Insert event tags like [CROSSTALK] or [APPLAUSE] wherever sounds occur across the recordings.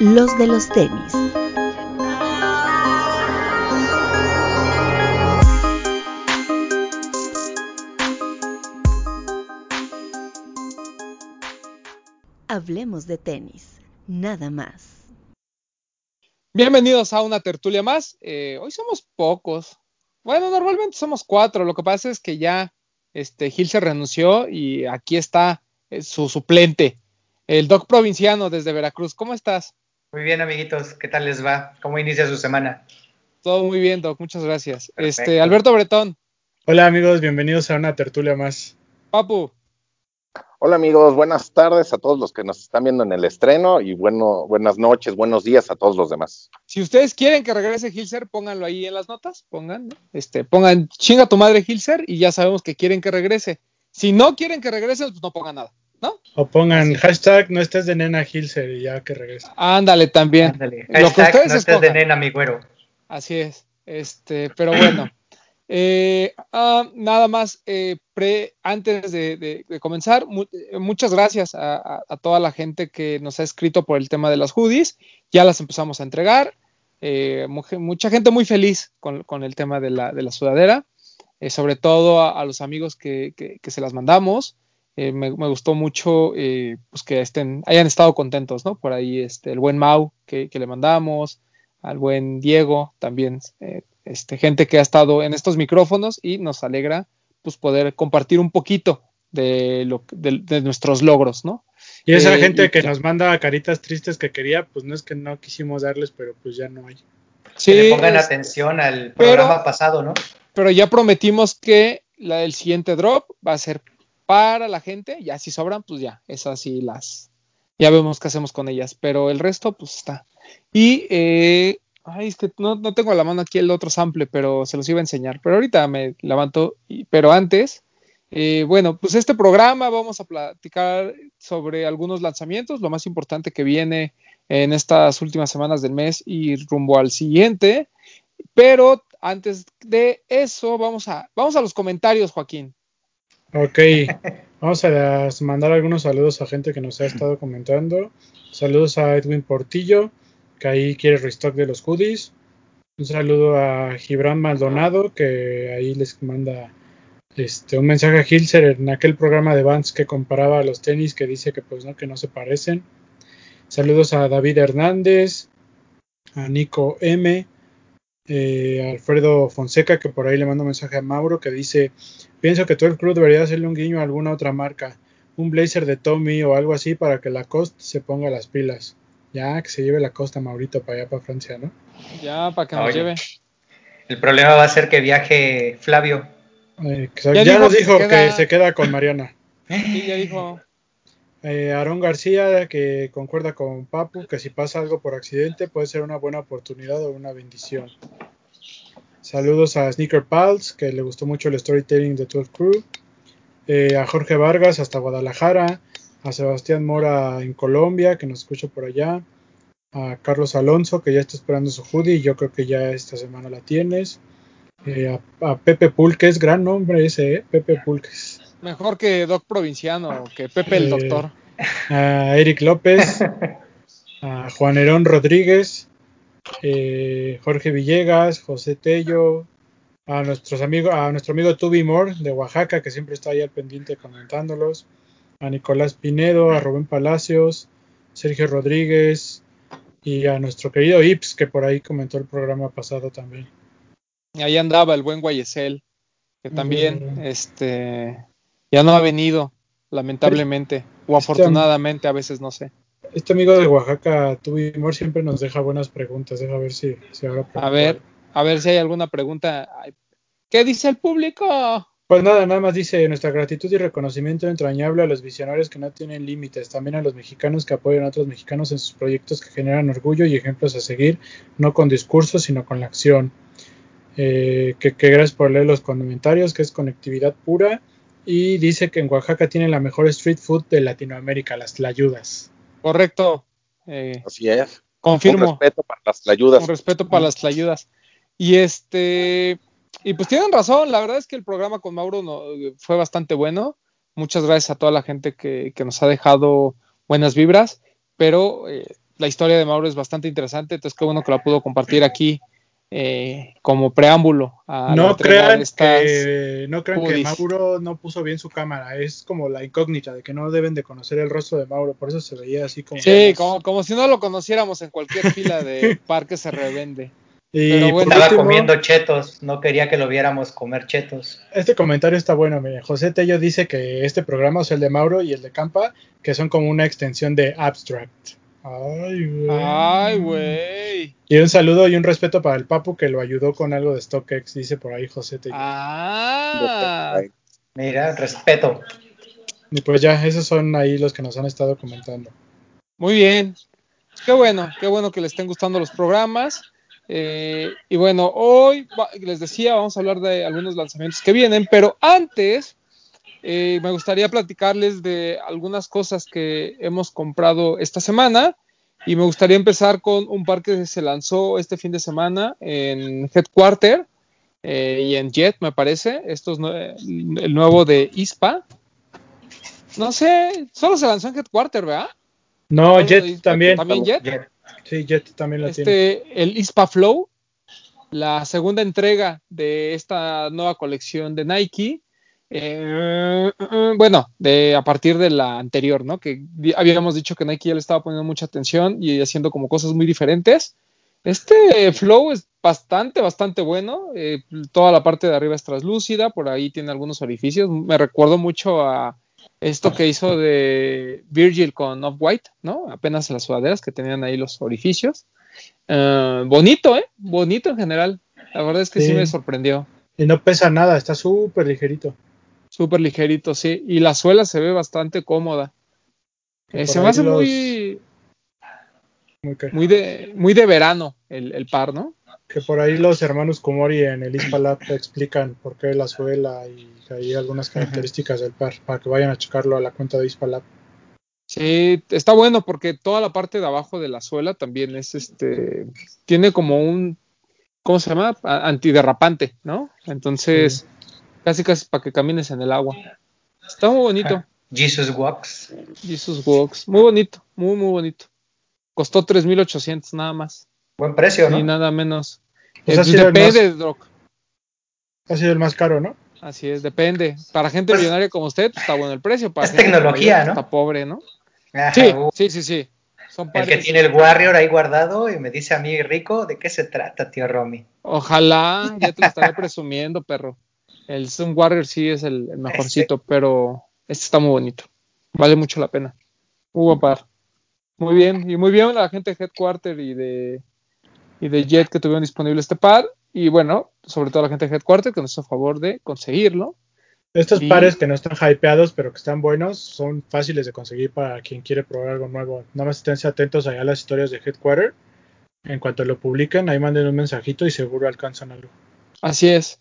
los de los tenis. Hablemos de tenis, nada más. Bienvenidos a una tertulia más. Eh, hoy somos pocos. Bueno, normalmente somos cuatro. Lo que pasa es que ya este, Gil se renunció y aquí está eh, su suplente, el Doc Provinciano desde Veracruz. ¿Cómo estás? Muy bien, amiguitos. ¿Qué tal les va? ¿Cómo inicia su semana? Todo muy bien, Doc. Muchas gracias. Este, Alberto Bretón. Hola, amigos. Bienvenidos a una tertulia más. Papu. Hola amigos, buenas tardes a todos los que nos están viendo en el estreno y bueno, buenas noches, buenos días a todos los demás. Si ustedes quieren que regrese Hilser, pónganlo ahí en las notas, pongan, este, pongan chinga tu madre Hilser y ya sabemos que quieren que regrese. Si no quieren que regrese, pues no pongan nada, ¿no? O pongan hashtag no estés de nena Hilser y ya que regrese. Ándale también. Ándale. Hashtag no estés de nena, mi güero. Así es. Este, pero bueno. [CLEARS THROAT] Eh, ah, nada más, eh, pre, antes de, comenzar, eh, muchas gracias a, toda la gente que nos ha escrito por el tema de las hoodies. Ya las empezamos a entregar. mucha gente muy feliz con, el tema de la, de la sudadera, sobre todo a, los amigos que, se las mandamos. Me, gustó mucho pues que estén, hayan estado contentos, ¿no? Por ahí este, el buen Mau que, le mandamos, al buen Diego también este, gente que ha estado en estos micrófonos y nos alegra pues poder compartir un poquito de, lo, de, nuestros logros, ¿no? Y esa eh, gente que, nos manda caritas tristes que quería, pues no es que no quisimos darles, pero pues ya no hay. Sí, que le pongan atención al programa pasado, ¿no? Pero ya prometimos que la, el siguiente drop va a ser para la gente, ya si sobran, pues ya, esas sí las, ya vemos qué hacemos con ellas, pero el resto pues está. Y eh, Ay, que no, tengo a la mano aquí el otro sample, pero se los iba a enseñar. Pero ahorita me levanto. pero antes, eh, bueno, pues este programa vamos a platicar sobre algunos lanzamientos, lo más importante que viene en estas últimas semanas del mes y rumbo al siguiente. Pero antes de eso, vamos a, vamos a los comentarios, Joaquín. Ok, vamos a mandar algunos saludos a gente que nos ha estado comentando. Saludos a Edwin Portillo que ahí quiere restock de los hoodies. Un saludo a Gibran Maldonado, que ahí les manda este, un mensaje a Hilser en aquel programa de Vans que comparaba a los tenis, que dice que pues no, que no se parecen. Saludos a David Hernández, a Nico M, eh, Alfredo Fonseca, que por ahí le manda un mensaje a Mauro, que dice, pienso que todo el club debería hacerle un guiño a alguna otra marca, un blazer de Tommy o algo así para que la cost se ponga las pilas. Ya, que se lleve la costa Maurito para allá, para Francia, ¿no? Ya, para que nos lleve. El problema va a ser que viaje Flavio. Eh, ya, nos dijo que, se queda con Mariana. [LAUGHS] Sí, ya dijo. Eh, Aarón García, que concuerda con Papu, que si pasa algo por accidente puede ser una buena oportunidad o una bendición. Saludos a Sneaker Pals, que le gustó mucho el storytelling de 12 Crew. Eh, a Jorge Vargas, hasta Guadalajara a Sebastián Mora en Colombia, que nos escucha por allá, a Carlos Alonso, que ya está esperando su hoodie, y yo creo que ya esta semana la tienes, eh, a, Pepe Pulques, gran nombre ese, ¿eh? Pepe Pulques. Mejor que Doc Provinciano, que Pepe el eh, Doctor. A Eric López, [LAUGHS] a Juan Herón Rodríguez, Jorge Villegas, José Tello, a nuestros amigos, a nuestro amigo Tubi Moore de Oaxaca, que siempre está ahí al pendiente comentándolos, a Nicolás Pinedo, a Rubén Palacios, Sergio Rodríguez y a nuestro querido Ips, que por ahí comentó el programa pasado también. Ahí andaba el buen Guayesel, que también este, ya no ha venido, lamentablemente, o afortunadamente, a veces no sé. Este amigo de Oaxaca, Tubimor, siempre nos deja buenas preguntas. Deja ver si, si ahora. A ver, a ver si hay alguna pregunta. ¿Qué dice el público? Pues nada, nada más dice nuestra gratitud y reconocimiento entrañable a los visionarios que no tienen límites, también a los mexicanos que apoyan a otros mexicanos en sus proyectos que generan orgullo y ejemplos a seguir, no con discursos, sino con la acción. Eh, que, gracias por leer los comentarios, que es conectividad pura. Y dice que en Oaxaca tienen la mejor street food de Latinoamérica, las tlayudas. Correcto. Eh, Así es. Confirmo. Con respeto para las tlayudas. Con respeto para las tlayudas. Y este, y pues tienen razón, la verdad es que el programa con Mauro no, fue bastante bueno. Muchas gracias a toda la gente que, nos ha dejado buenas vibras, pero eh, la historia de Mauro es bastante interesante, entonces qué bueno que la pudo compartir aquí eh, como preámbulo a no crean que no crean que Mauro no puso bien su cámara es como la incógnita de que no deben de conocer el rostro de Mauro por eso se veía así como sí como, como si no lo conociéramos en cualquier fila de [LAUGHS] parque se revende y estaba comiendo chetos, no quería que lo viéramos comer chetos. Este comentario está bueno, mire. José Tello dice que este programa, o sea, el de Mauro y el de Campa, que son como una extensión de Abstract. Ay, güey. Ay, güey. Y un saludo y un respeto para el Papu que lo ayudó con algo de StockX, dice por ahí José Tello. Ah. Mira, respeto. Y pues ya, esos son ahí los que nos han estado comentando. Muy bien. Qué bueno, qué bueno que les estén gustando los programas. Eh, y bueno, hoy les decía, vamos a hablar de algunos lanzamientos que vienen, pero antes eh, me gustaría platicarles de algunas cosas que hemos comprado esta semana. Y me gustaría empezar con un par que se lanzó este fin de semana en Headquarter eh, y en Jet, me parece. Esto es el nuevo de ISPA. No sé, solo se lanzó en Headquarter, ¿verdad? No, Jet también. ¿También Jet? Sí, Jet también la este, tiene. El ISPA Flow, la segunda entrega de esta nueva colección de Nike. Eh, bueno, de a partir de la anterior, ¿no? Que habíamos dicho que Nike ya le estaba poniendo mucha atención y haciendo como cosas muy diferentes. Este flow es bastante, bastante bueno. Eh, toda la parte de arriba es translúcida, por ahí tiene algunos orificios. Me recuerdo mucho a esto que hizo de Virgil con Off-White, ¿no? Apenas las sudaderas que tenían ahí los orificios. Eh, bonito, ¿eh? Bonito en general. La verdad es que sí, me sorprendió. Y no pesa nada, está súper ligerito. Súper ligerito, sí. Y la suela se ve bastante cómoda. Eh, se me hace muy, muy, de, muy de verano el, el par, ¿no? que por ahí los hermanos Kumori en el ISPALAB explican por qué la suela y hay algunas características del par, para que vayan a checarlo a la cuenta de ISPALAB. Sí, está bueno porque toda la parte de abajo de la suela también es este, tiene como un, ¿cómo se llama? Antiderrapante, ¿no? Entonces, casi casi para que camines en el agua. Está muy bonito. Ah, Jesus Walks. Jesus Walks. Muy bonito, muy, muy bonito. Costó 3.800 nada más. Buen precio, ¿no? Ni nada menos. Pues depende, Doc. Ha sido el más caro, ¿no? Así es, depende. Para gente pues millonaria como usted, está bueno el precio. Para es tecnología, ¿no? Está pobre, ¿no? sí, sí, sí, sí. Son el que tiene el Warrior ahí guardado y me dice a mí, Rico, ¿de qué se trata, tío Romy? Ojalá, ya te lo estaré [LAUGHS] presumiendo, perro. El Sun Warrior sí es el, mejorcito, pero este está muy bonito. Vale mucho la pena. Muy buen par. Muy bien, y muy bien la gente de Headquarter y de y de Jet que tuvieron disponible este par. Y bueno, sobre todo la gente de Headquarter que nos hizo a favor de conseguirlo. Estos pares que no están hypeados pero que están buenos son fáciles de conseguir para quien quiere probar algo nuevo. Nada más estén atentos allá a las historias de Headquarter. En cuanto lo publiquen, ahí manden un mensajito y seguro alcanzan algo. Así es.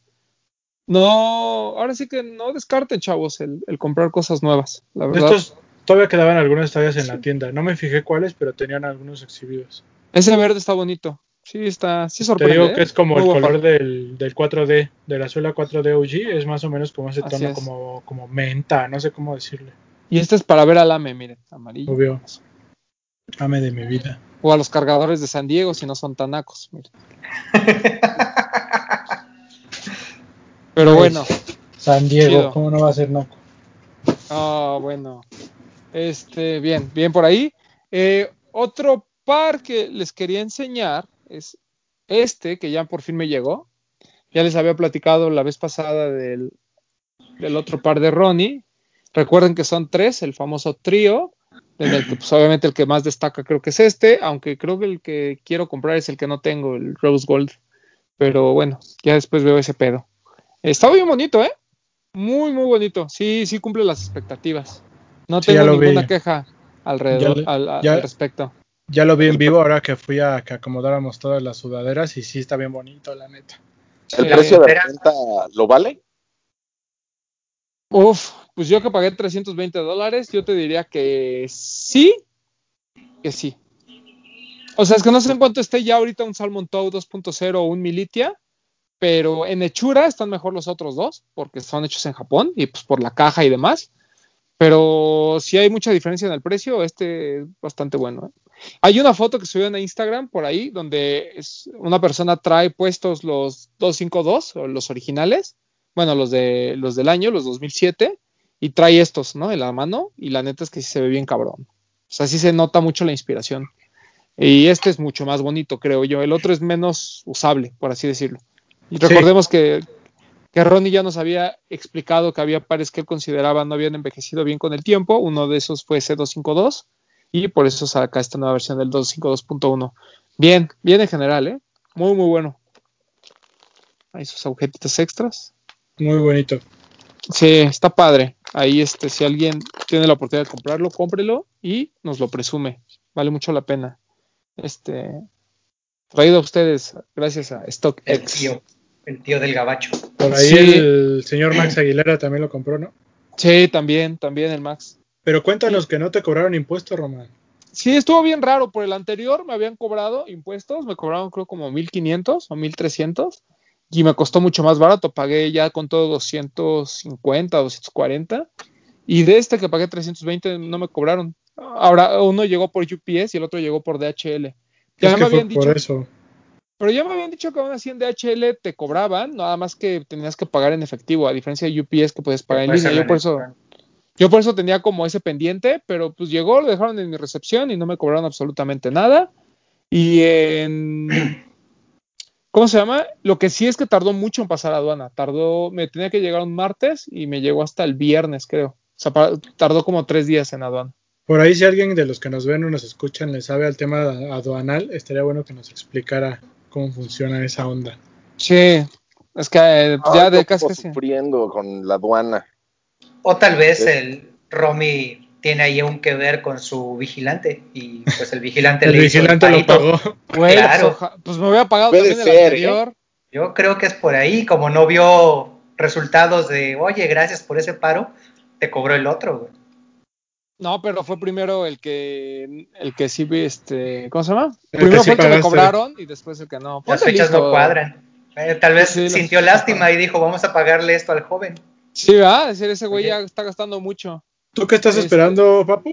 No, ahora sí que no descarten, chavos, el, comprar cosas nuevas. La verdad. Estos todavía quedaban algunas tallas en la tienda. No me fijé cuáles, pero tenían algunos exhibidos. Ese verde está bonito. Sí, está, sí sorprende. Te digo que es como el color del, del, 4D, de la suela 4D OG, es más o menos como ese tono como, como menta, no sé cómo decirle. Y este es para ver al AME, miren, amarillo. Obvio. AME de mi vida. O a los cargadores de San Diego si no son tanacos, miren. [LAUGHS] Pero pues, bueno. San Diego, ¿cómo no va a ser naco? Ah, bueno. Este, bien, bien por ahí. Eh, otro par que les quería enseñar es este que ya por fin me llegó. Ya les había platicado la vez pasada del, otro par de Ronnie. Recuerden que son tres, el famoso trío, en el que pues, obviamente el que más destaca creo que es este, aunque creo que el que quiero comprar es el que no tengo, el Rose Gold. Pero bueno, ya después veo ese pedo. Está muy bonito, ¿eh? Muy, muy bonito. Sí, sí cumple las expectativas. No tengo ninguna queja alrededor, al, respecto. Ya lo vi en vivo ahora que fui a que acomodáramos todas las sudaderas y sí está bien bonito, la neta. ¿El precio de la venta lo vale? Uf, pues yo que pagué 320 dólares, yo te diría que sí, que sí. O sea, es que no sé en cuánto esté ya ahorita un Salmon Tow 2.0 o un Militia, pero en hechura están mejor los otros dos, porque son hechos en Japón y pues por la caja y demás. Pero si hay mucha diferencia en el precio, este es bastante bueno. ¿eh? Hay una foto que subieron a Instagram por ahí donde es, una persona trae puestos los 252 o los originales, bueno, los de los del año, los 2007 y trae estos, ¿no? En la mano y la neta es que sí se ve bien cabrón. O sea, sí se nota mucho la inspiración. Y este es mucho más bonito, creo yo. El otro es menos usable, por así decirlo. Y recordemos que, que Ronnie ya nos había explicado que había pares que él consideraba no habían envejecido bien con el tiempo. Uno de esos fue C252 y por eso saca esta nueva versión del 252.1. Bien, bien en general, ¿eh? Muy, muy bueno. Ahí sus agujetitos extras. Muy bonito. Sí, está padre. Ahí, este, si alguien tiene la oportunidad de comprarlo, cómprelo y nos lo presume. Vale mucho la pena. Este, traído a ustedes gracias a El StockX. El tío del gabacho. Por ahí Sí. el señor Max [CLEARS THROAT] Aguilera también lo compró, ¿no? Sí, también, también el Max. Pero cuéntanos que no te cobraron impuestos, Román. Sí, estuvo bien raro. Por el anterior me habían cobrado impuestos, me cobraron creo como 1500 o 1300 y me costó mucho más barato. Pagué ya con todo 250, 240 y de este que pagué 320 no me cobraron. Ahora uno llegó por UPS y el otro llegó por DHL. Ya es me que fue habían dicho, por eso. Pero ya me habían dicho que aún así en DHL te cobraban, nada más que tenías que pagar en efectivo, a diferencia de UPS que puedes pagar en línea. Yo por eso yo por eso tenía como ese pendiente, pero pues llegó, lo dejaron en mi recepción y no me cobraron absolutamente nada. Y en... [CLEARS THROAT] ¿Cómo se llama? Lo que sí es que tardó mucho en pasar a aduana. Tardó, me tenía que llegar un martes y me llegó hasta el viernes, creo. O sea, tardó como tres días en aduana. Por ahí si alguien de los que nos ven o nos escuchan le sabe al tema aduanal, estaría bueno que nos explicara cómo funciona esa onda. Sí, es que eh, ya Ay, de casi sufriendo con la aduana. O tal vez el Romy tiene ahí un que ver con su vigilante y pues el vigilante El le hizo vigilante lo pagó. [LAUGHS] Güey, Claro. pues, oja- pues me hubiera pagado Puede también el ¿eh? anterior. Yo creo que es por ahí, como no vio resultados de, oye, gracias por ese paro, te cobró el otro, güey. No, pero fue primero el que el que sí vi, este, ¿cómo se llama? El primero que sí fue el que me cobraron y después el que no. Las fechas listo. no cuadran. Eh, tal vez Sí, sintió lástima y dijo, vamos a pagarle esto al joven. Sí, ¿verdad? Es decir, ese güey Oye. ya está gastando mucho. ¿Tú qué estás Este- esperando, papu?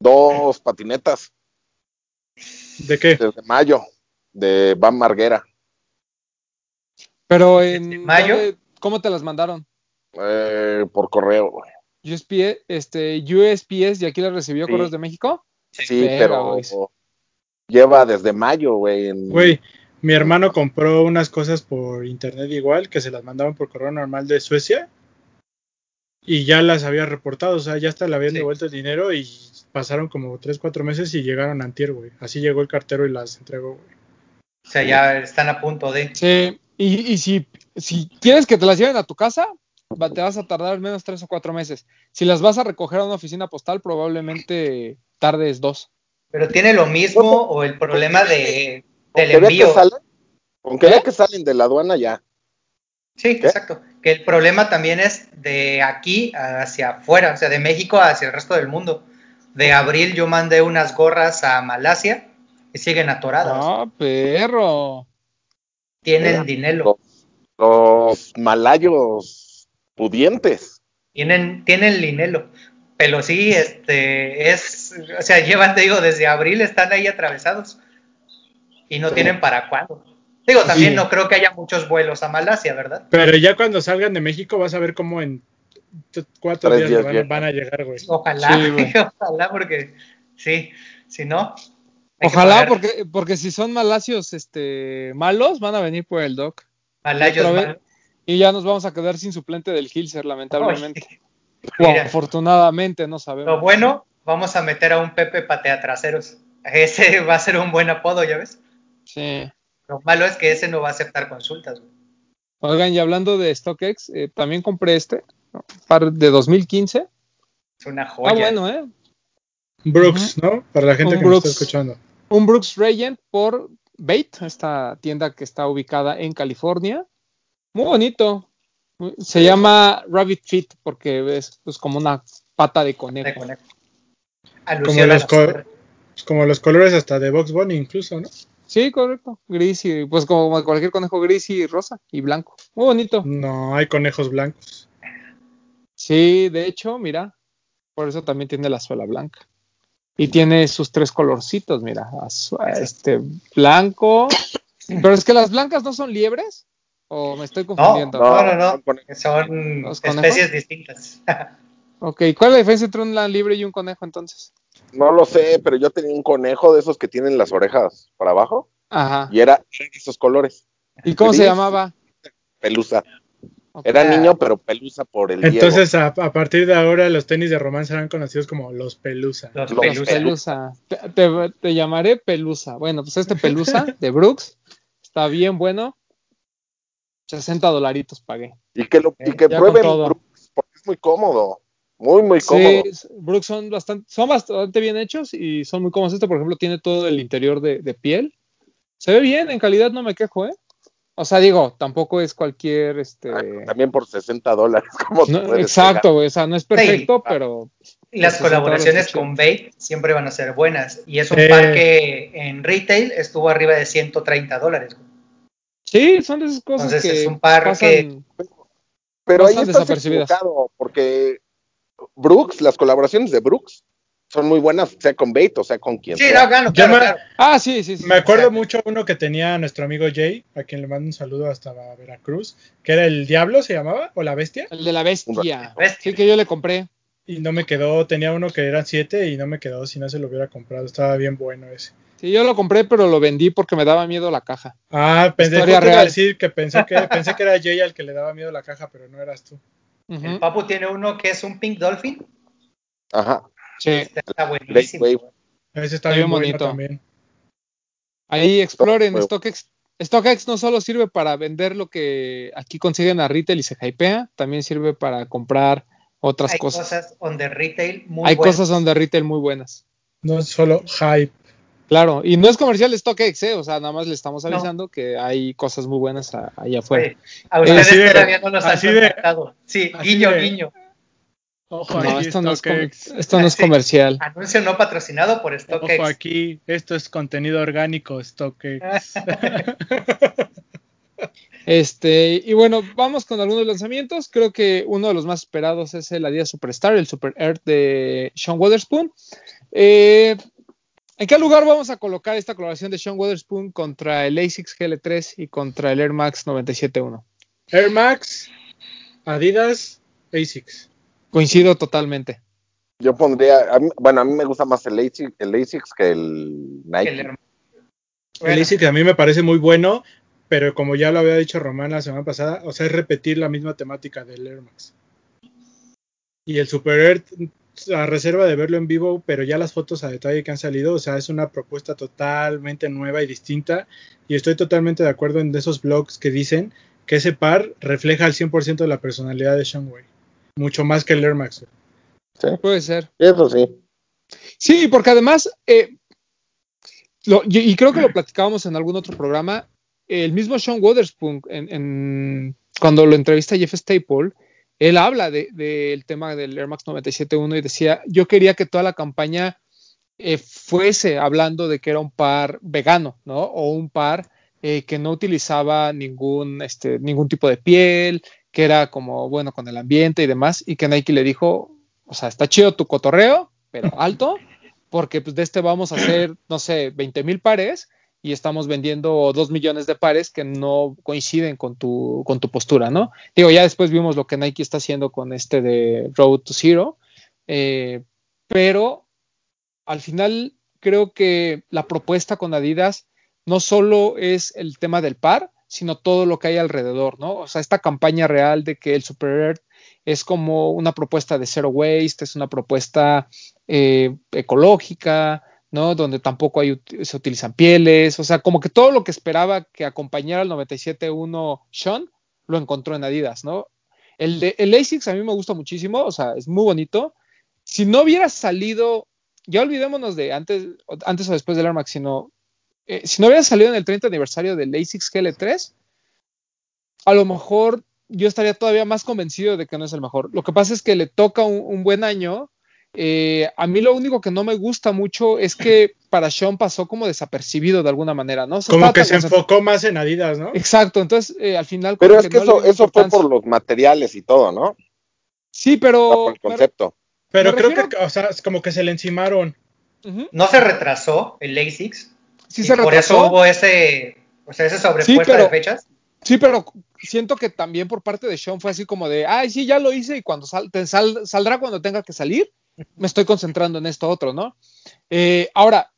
Dos patinetas ¿De qué? desde mayo de Van Marguera. Pero en ¿En mayo? ¿dónde- ¿cómo te las mandaron? eh, por correo. güey. USPS, este, USPS y aquí las recibió Sí. Correos de México. Sí, pero lleva desde mayo, güey. Güey, mi hermano compró unas cosas por internet igual, que se las mandaban por correo normal de Suecia. Y ya las había reportado, o sea, ya hasta le habían Sí. devuelto el dinero y pasaron como 3, 4 meses y llegaron antier, güey. Así llegó el cartero y las entregó, güey. O sea, ya están a punto de... Sí, y, y si, si quieres que te las lleven a tu casa, te vas a tardar al menos tres o cuatro meses. Si las vas a recoger a una oficina postal, probablemente tardes dos. Pero tiene lo mismo o el problema de, Con del vea que envío. salen, con que ¿Eh? vea que salen de la aduana ya. Sí, ¿Qué? exacto. Que el problema también es de aquí hacia afuera, o sea, de México hacia el resto del mundo. De abril yo mandé unas gorras a Malasia y siguen atoradas. Ah, perro. Tienen Mira, dinero. Los malayos pudientes. Tienen, tienen dinero. Pero sí, este, es, o sea, llevan, te digo, desde abril están ahí atravesados. Y no Sí. tienen para cuándo. Digo, también Sí. no creo que haya muchos vuelos a Malasia, ¿verdad? Pero ya cuando salgan de México vas a ver cómo en cuatro Tres días, días van, a llegar, güey. Ojalá, Sí, güey. [LAUGHS] ojalá, porque sí, si no. Ojalá, porque, porque si son malasios este, malos, van a venir por el doc. malayos malos. Y ya nos vamos a quedar sin suplente del Hilser, lamentablemente. [LAUGHS] O Mira. afortunadamente, no sabemos. Lo bueno, vamos a meter a un Pepe patea traseros. Ese [LAUGHS] va a ser un buen apodo, ¿ya ves? Sí. Lo malo es que ese no va a aceptar consultas. güey. Oigan, y hablando de StockX, eh, también compré este, ¿no? par de 2015. Es una joya. Ah, bueno, ¿eh? Brooks, ¿no? Para la gente Un que nos está Brooks. escuchando. Un Brooks Regent por Bait, esta tienda que está ubicada en California. Muy bonito. Se llama Rabbit Fit porque es pues, como una pata de de conejo. conejo. Como los, pues como los colores hasta de Box Bunny incluso, ¿no? Sí, correcto. Gris y pues como cualquier conejo gris y rosa y blanco. Muy bonito. No, hay conejos blancos. Sí, de hecho, mira, por eso también tiene la suela blanca. Y tiene sus tres colorcitos, mira, este blanco. Pero es que las blancas no son liebres. ¿O me estoy No, confundiendo? no, no, no. son especies distintas. Ok, ¿cuál es la diferencia entre un libre y un conejo entonces? No lo sé, pero yo tenía un conejo de esos que tienen las orejas para abajo Ajá. y era de esos colores, ¿Y cómo se llamaba? pelusa. Era niño, pero pelusa por el. Entonces, a, a partir de ahora, los tenis de Román serán conocidos como los Pelusa. Los Los pelusa. Pelusa. Te, te- te llamaré Pelusa. Bueno, pues este Pelusa [LAUGHS] de Brooks está bien bueno. 60 dolaritos pagué. Y que, lo, y que Ya prueben. Brooks, porque es muy cómodo. Muy, muy Sí, cómodo. s- Brooks son bastante, son bastante bien hechos y son muy cómodos. Este, por ejemplo, tiene todo el interior de, de piel. Se ve bien, en calidad no me quejo, ¿eh? O sea, digo, tampoco es cualquier, este... Ah, También por 60 dólares. ¿cómo no- exacto, güey, o sea, no es perfecto, Sí. pero Y las colaboraciones con Babe siempre van a ser buenas. Y es un Eh. par que en retail estuvo arriba de 130 dólares. Sí, son de esas cosas Entonces, que es un par pasan- que- Pero ahí estás equivocado, porque Brooks, las colaboraciones de Brooks son muy buenas, sea con Bait o sea con quien Sí, sea. no, claro, Yo claro, me- claro. Ah, sí, sí, sí. Me acuerdo mucho uno que tenía nuestro amigo Jay, a quien le mando un saludo hasta Veracruz, que era el Diablo, se llamaba, o la bestia, El de la bestia. Bestia. Sí, que yo le compré. Y no me quedó, tenía uno que eran siete y no me quedó si no se lo hubiera comprado, estaba bien bueno ese. Sí, yo lo compré, pero lo vendí porque me daba miedo la caja. Ah, pensé, justo iba a decir que pensé que [LAUGHS] pensé que era Jay al que le daba miedo la caja, pero no eras tú. El Papu tiene uno que es un Pink Dolphin. Ajá. Sí. Este está buenísimo. Wave. Ese está Está bien bueno bonito. también. Ahí exploren. StockX. StockX no solo sirve para vender lo que aquí consiguen a retail y se hypea, también sirve para comprar otras Hay cosas. cosas on the retail muy Hay buenas. cosas donde retail muy buenas. No es solo hype. Claro, y no es comercial StockX, ¿eh? o sea, nada más le estamos No. avisando que hay cosas muy buenas a- allá afuera. Oye, a ustedes Así de- todavía no los han contactado. Sí, guiño, de- guiño. Ojo No, aquí, esto no, es esto no es comercial. Anuncio no patrocinado por StockX. Ojo aquí, esto es contenido orgánico, StockX. [LAUGHS] [LAUGHS] Este, y bueno, vamos con algunos lanzamientos. Creo que uno de los más esperados es el Adidas Superstar, el Super Earth de Sean Weatherspoon. Eh, ¿En qué lugar vamos a colocar esta colaboración de Sean Weatherspoon contra el ASICS GL3 y contra el Air Max 971? Air Max, Adidas, ASICS. Coincido totalmente. Yo pondría, a mí- bueno, a mí me gusta más el ASICS, el ASICS que el Nike. El. El ASICS a mí me parece muy bueno, pero como ya lo había dicho Román la semana pasada, o sea, es repetir la misma temática del Air Max. Y el Super Earth, a reserva de verlo en vivo, pero ya las fotos a detalle que han salido, o sea, es una propuesta totalmente nueva y distinta. Y estoy totalmente de acuerdo en esos blogs que dicen que ese par refleja al 100% de la personalidad de Sean Wei. Mucho más que el Air Max. Sí, Puede ser. eso sí. Sí, porque además, eh, lo- y, y creo que lo platicábamos en algún otro programa, el mismo Sean Wotherspoon, en, en- cuando lo entrevista Jeff Staple, él habla del de, tema del Air Max 97.1 y decía, yo quería que toda la campaña eh, fuese hablando de que era un par vegano, ¿no? O un par eh, que no utilizaba ningún, este, ningún tipo de piel, que era como bueno con el ambiente y demás, y que Nike le dijo, o sea, está chido tu cotorreo, pero alto, porque pues de este vamos a hacer, no sé, 20 mil pares y estamos vendiendo 2 millones de pares que no coinciden con tu, con tu postura, ¿no? Digo, ya después vimos lo que Nike está haciendo con este de Road to Zero, eh, pero al final creo que la propuesta con Adidas no solo es el tema del par, sino todo lo que hay alrededor, ¿no? O sea, esta campaña real de que el Super Earth es como una propuesta de zero waste, es una propuesta eh, ecológica, Donde tampoco se utilizan pieles, o sea, como que todo lo que esperaba que acompañara al 97.1 Sean, lo encontró en Adidas, ¿no? El, de, el ASICS a mí me gusta muchísimo, o sea, es muy bonito. Si no hubiera salido, ya olvidémonos de antes, antes o después del Air Max, sino eh, si no hubiera salido en el 30 aniversario del ASICS GL3, a lo mejor yo estaría todavía más convencido de que no es el mejor. Lo que pasa es que le toca un buen año. Eh, a mí lo único que no me gusta mucho es que para Sean pasó como desapercibido de alguna manera, ¿no? Como que se enfocó más en Adidas, ¿no? Exacto, entonces eh, al final. Pero es que no eso, fue por los materiales y todo, ¿no? Sí, pero. por el pero- concepto. Pero creo refiero- que, o sea, es como que se le encimaron. No se retrasó el ASICS. Sí y se por eso retrasó. hubo ese, o sea, esa sobrepuesta pero- de fechas. Sí, pero siento que también por parte de Sean fue así como de, ay, sí, ya lo hice y cuando sal- te sal- saldrá cuando tenga que salir, me estoy concentrando en esto otro, ¿no? Eh, ahora,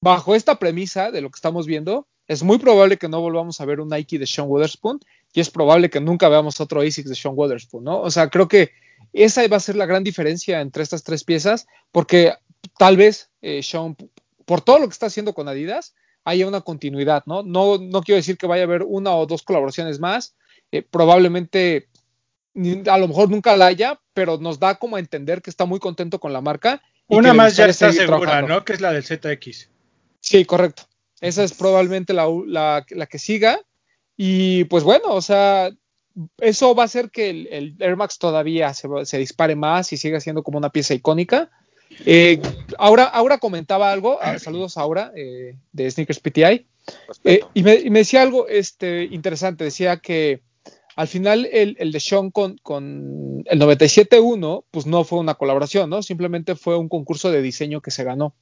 bajo esta premisa de lo que estamos viendo, es muy probable que no volvamos a ver un Nike de Sean Witherspoon y es probable que nunca veamos otro ASICS de Sean Witherspoon, ¿no? O sea, creo que esa va a ser la gran diferencia entre estas tres piezas, porque tal vez eh, Sean, por todo lo que está haciendo con Adidas, haya una continuidad, ¿no? No, no quiero decir que vaya a haber una o dos colaboraciones más, eh, probablemente a lo mejor nunca la haya, pero nos da como a entender que está muy contento con la marca. y Una más ya está segura, trabajando. ¿no? Que es la del ZX. Sí, correcto. Esa es probablemente la, la- la que siga. Y pues bueno, o sea, eso va a hacer que el, el Air Max todavía se, se dispare más y siga siendo como una pieza icónica. Eh, Aura, Aura comentaba algo, ah, saludos a Aura eh, de Sneakers PTI, eh, y, me, y me decía algo este, interesante, decía que al final el, el de Sean con, con el 97.1, pues no fue una colaboración, ¿no? Simplemente fue un concurso de diseño que se ganó.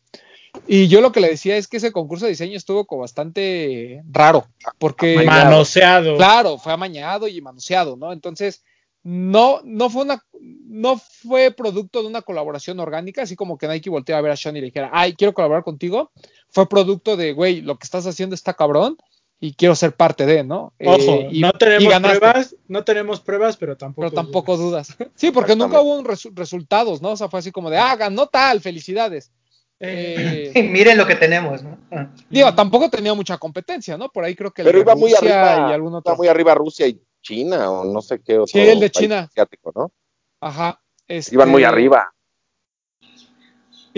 Y yo lo que le decía es que ese concurso de diseño estuvo como bastante raro, porque. Manoseado. claro, fue amañado y manoseado, ¿no? Entonces, no, no fue una, no fue producto de una colaboración orgánica, así como que Nike volteara a ver a Sean y le dijera, ay, quiero colaborar contigo. Fue producto de, güey, lo que estás haciendo está cabrón y quiero ser parte de, ¿no? Ojo, Eh, y- no tenemos pruebas, no tenemos pruebas, pero tampoco. Pero tampoco dudas. Sí, porque nunca hubo un resu- resultados, ¿no? O sea, fue así como de, ah, ganó tal, felicidades. Eh, [LAUGHS] Miren lo que tenemos, ¿no? Ah. digo, tampoco tenía mucha competencia, ¿no? Por ahí creo que el Pero de iba muy Rusia arriba, y algún iba otro. muy arriba Rusia y China o no sé qué otro Sí, el de China. asiático, ¿no? Ajá. este, Iban muy arriba.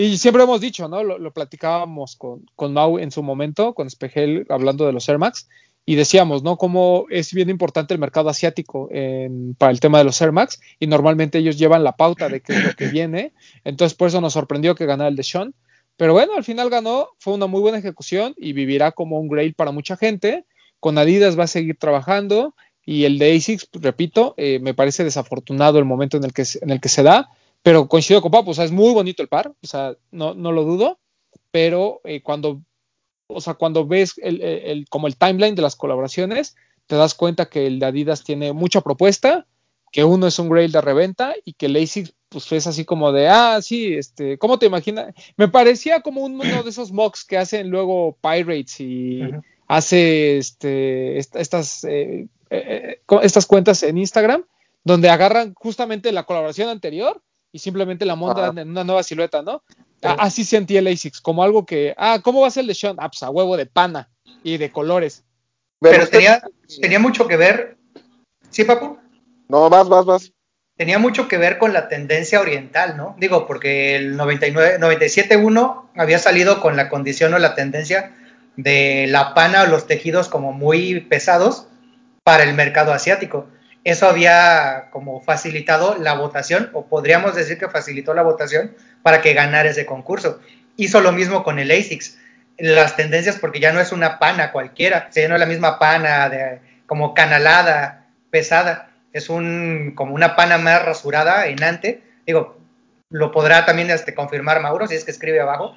Y siempre hemos dicho, ¿no? Lo, lo platicábamos con, con Mau en su momento, con Espejel, hablando de los Air Max, y decíamos, ¿no? Cómo es bien importante el mercado asiático en- para el tema de los Air Max, y normalmente ellos llevan la pauta de qué es lo que [LAUGHS] viene, entonces por eso nos sorprendió que ganara el de Sean. Pero bueno, al final ganó, fue una muy buena ejecución y vivirá como un grail para mucha gente. Con Adidas va a seguir trabajando y el de ASICS, repito, eh, me parece desafortunado el momento en el que, en el que se da, pero coincido con Papo, o sea, es muy bonito el par, o sea, no, no lo dudo, pero eh, cuando, o sea, cuando ves el, el- el- como el timeline de las colaboraciones, te das cuenta que el de Adidas tiene mucha propuesta, que uno es un grail de reventa y que ASICS pues es así como de, ah, sí, este, ¿cómo te imaginas? Me parecía como un- uno de esos mocks que hacen luego Pirates y hace este, est- estas, eh, eh, co- estas cuentas en Instagram, donde agarran justamente la colaboración anterior y simplemente la montan en una nueva silueta, ¿no? A- Así sentí el ASICS, como algo que, ah, ¿cómo va a ser el de Sean? Ah, pues a huevo de pana y de colores. Pero tenía, tenía mucho que ver, ¿sí, Papu? No, vas, vas, vas. Tenía mucho que ver con la tendencia oriental, ¿no? Digo, porque el 99, 97.1 había salido con la condición o la tendencia de la pana o los tejidos como muy pesados para el mercado asiático. Eso había como facilitado la votación, o podríamos decir que facilitó la votación para que ganara ese concurso. Hizo lo mismo con el ASICS. Las tendencias, porque ya no es una pana cualquiera, ya no es la misma pana de, como canalada, pesada, es un como una pana más rasurada en ante. Digo, lo podrá también este, confirmar Mauro si es que escribe abajo.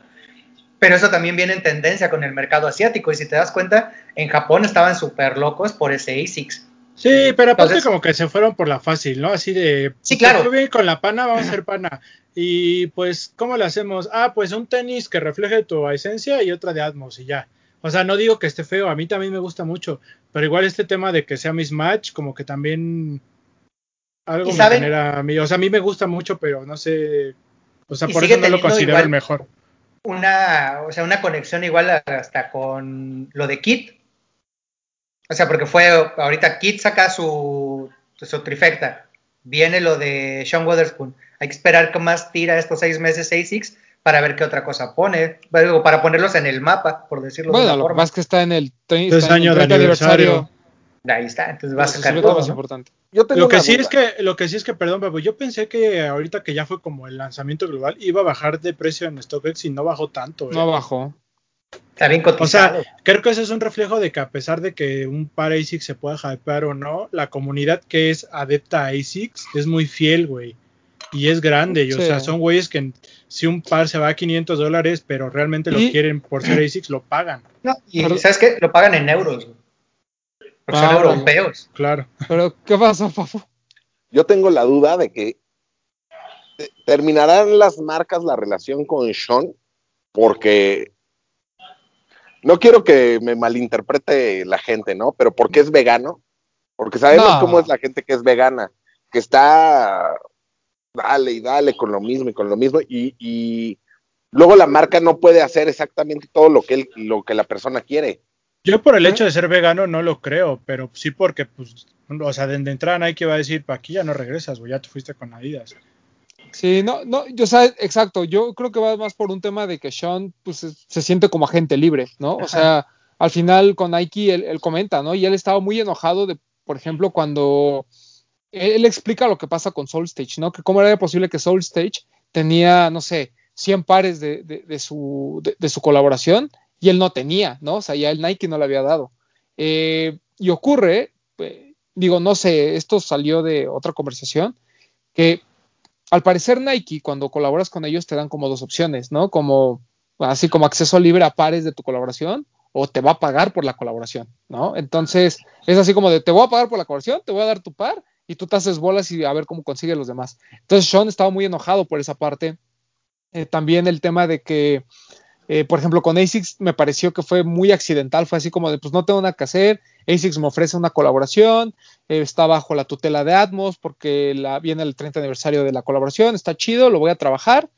Pero eso también viene en tendencia con el mercado asiático. Y si te das cuenta, en Japón estaban súper locos por ese ASICS. Sí, pero aparte Entonces- como que se fueron por la fácil, ¿no? Así de... Sí, pues, claro. bien con la pana, vamos a hacer pana. Y pues, ¿cómo le hacemos? Ah, pues un tenis que refleje tu esencia y otra de Atmos y ya. O sea, no digo que esté feo, a mí también me gusta mucho, pero igual este tema de que sea mismatch, como que también algo ¿Y me saben? genera a mí. O sea, a mí me gusta mucho, pero no sé... O sea, por eso no lo considero el mejor. Una, o sea, una conexión igual hasta con lo de Kit. O sea, porque fue ahorita Kit saca su, su trifecta. Viene lo de Sean Witherspoon. Hay que esperar que más tira estos seis meses ASICS para ver qué otra cosa pone. Para ponerlos en el mapa, por decirlo de Bueno, una que forma. es que está en el, tre- Tres está en el años de 30 aniversario. Ahí está, entonces va a de sacar todo, más ¿no? importante. Yo tengo Lo que sí duda. es que, lo que sí es que, perdón, Pepo, yo pensé que ahorita que ya fue como el lanzamiento global, iba a bajar de precio en StockX y no bajó tanto. ¿eh? No bajó. Está bien O cotizado. sea, creo que eso es un reflejo de que a pesar de que un par ASICS se pueda hypear o no, la comunidad que es adepta a ASICS es muy fiel, güey. Y es grande, y, o sea, son güeyes que si un par se va a 500 dólares, pero realmente lo quieren por ser ASICs, lo pagan. No, y. ¿sabes qué? Lo pagan en euros. güey. Porque Ah, son órale. europeos. Claro. Pero, ¿qué pasó, Papu? Yo tengo la duda de que te- terminarán las marcas la relación con Sean porque no quiero que me malinterprete la gente, ¿no? Pero porque es vegano, porque sabemos No. cómo es la gente que es vegana, que está dale y dale con lo mismo y con lo mismo y, y luego la marca no puede hacer exactamente todo lo que él, lo que la persona quiere. Yo por el hecho de ser vegano no lo creo, pero sí porque, pues, o sea, de, de entrada Nike va a decir, pa' aquí ya no regresas, güey, ya te fuiste con Adidas. Sí, no, no, yo sé, exacto, yo creo que va más por un tema de que Sean pues, se, se siente como agente libre, ¿no? O sea, al final con Nike él, él comenta, ¿no? Y él estaba muy enojado de, por ejemplo, cuando él, él explica lo que pasa con Soul Stage, ¿no? Que cómo era posible que Soul Stage tenía, no sé, 100 pares de, de, de su, de, de, su colaboración y él no tenía, ¿no? O sea, ya el Nike no le había dado. Eh, y ocurre, eh, digo, no sé, esto salió de otra conversación, que al parecer Nike, cuando colaboras con ellos, te dan como dos opciones, ¿no? Como así como acceso libre a pares de tu colaboración o te va a pagar por la colaboración, ¿no? Entonces, es así como de te voy a pagar por la colaboración, te voy a dar tu par y tú te haces bolas y a ver cómo consigues los demás. Entonces, Sean estaba muy enojado por esa parte. Eh, también el tema de que, eh, por ejemplo, con ASICS me pareció que fue muy accidental, fue así como de, pues no tengo nada que hacer, ASICS me ofrece una colaboración, eh, está bajo la tutela de Atmos porque viene el 30 aniversario de la colaboración, está chido, lo voy a trabajar.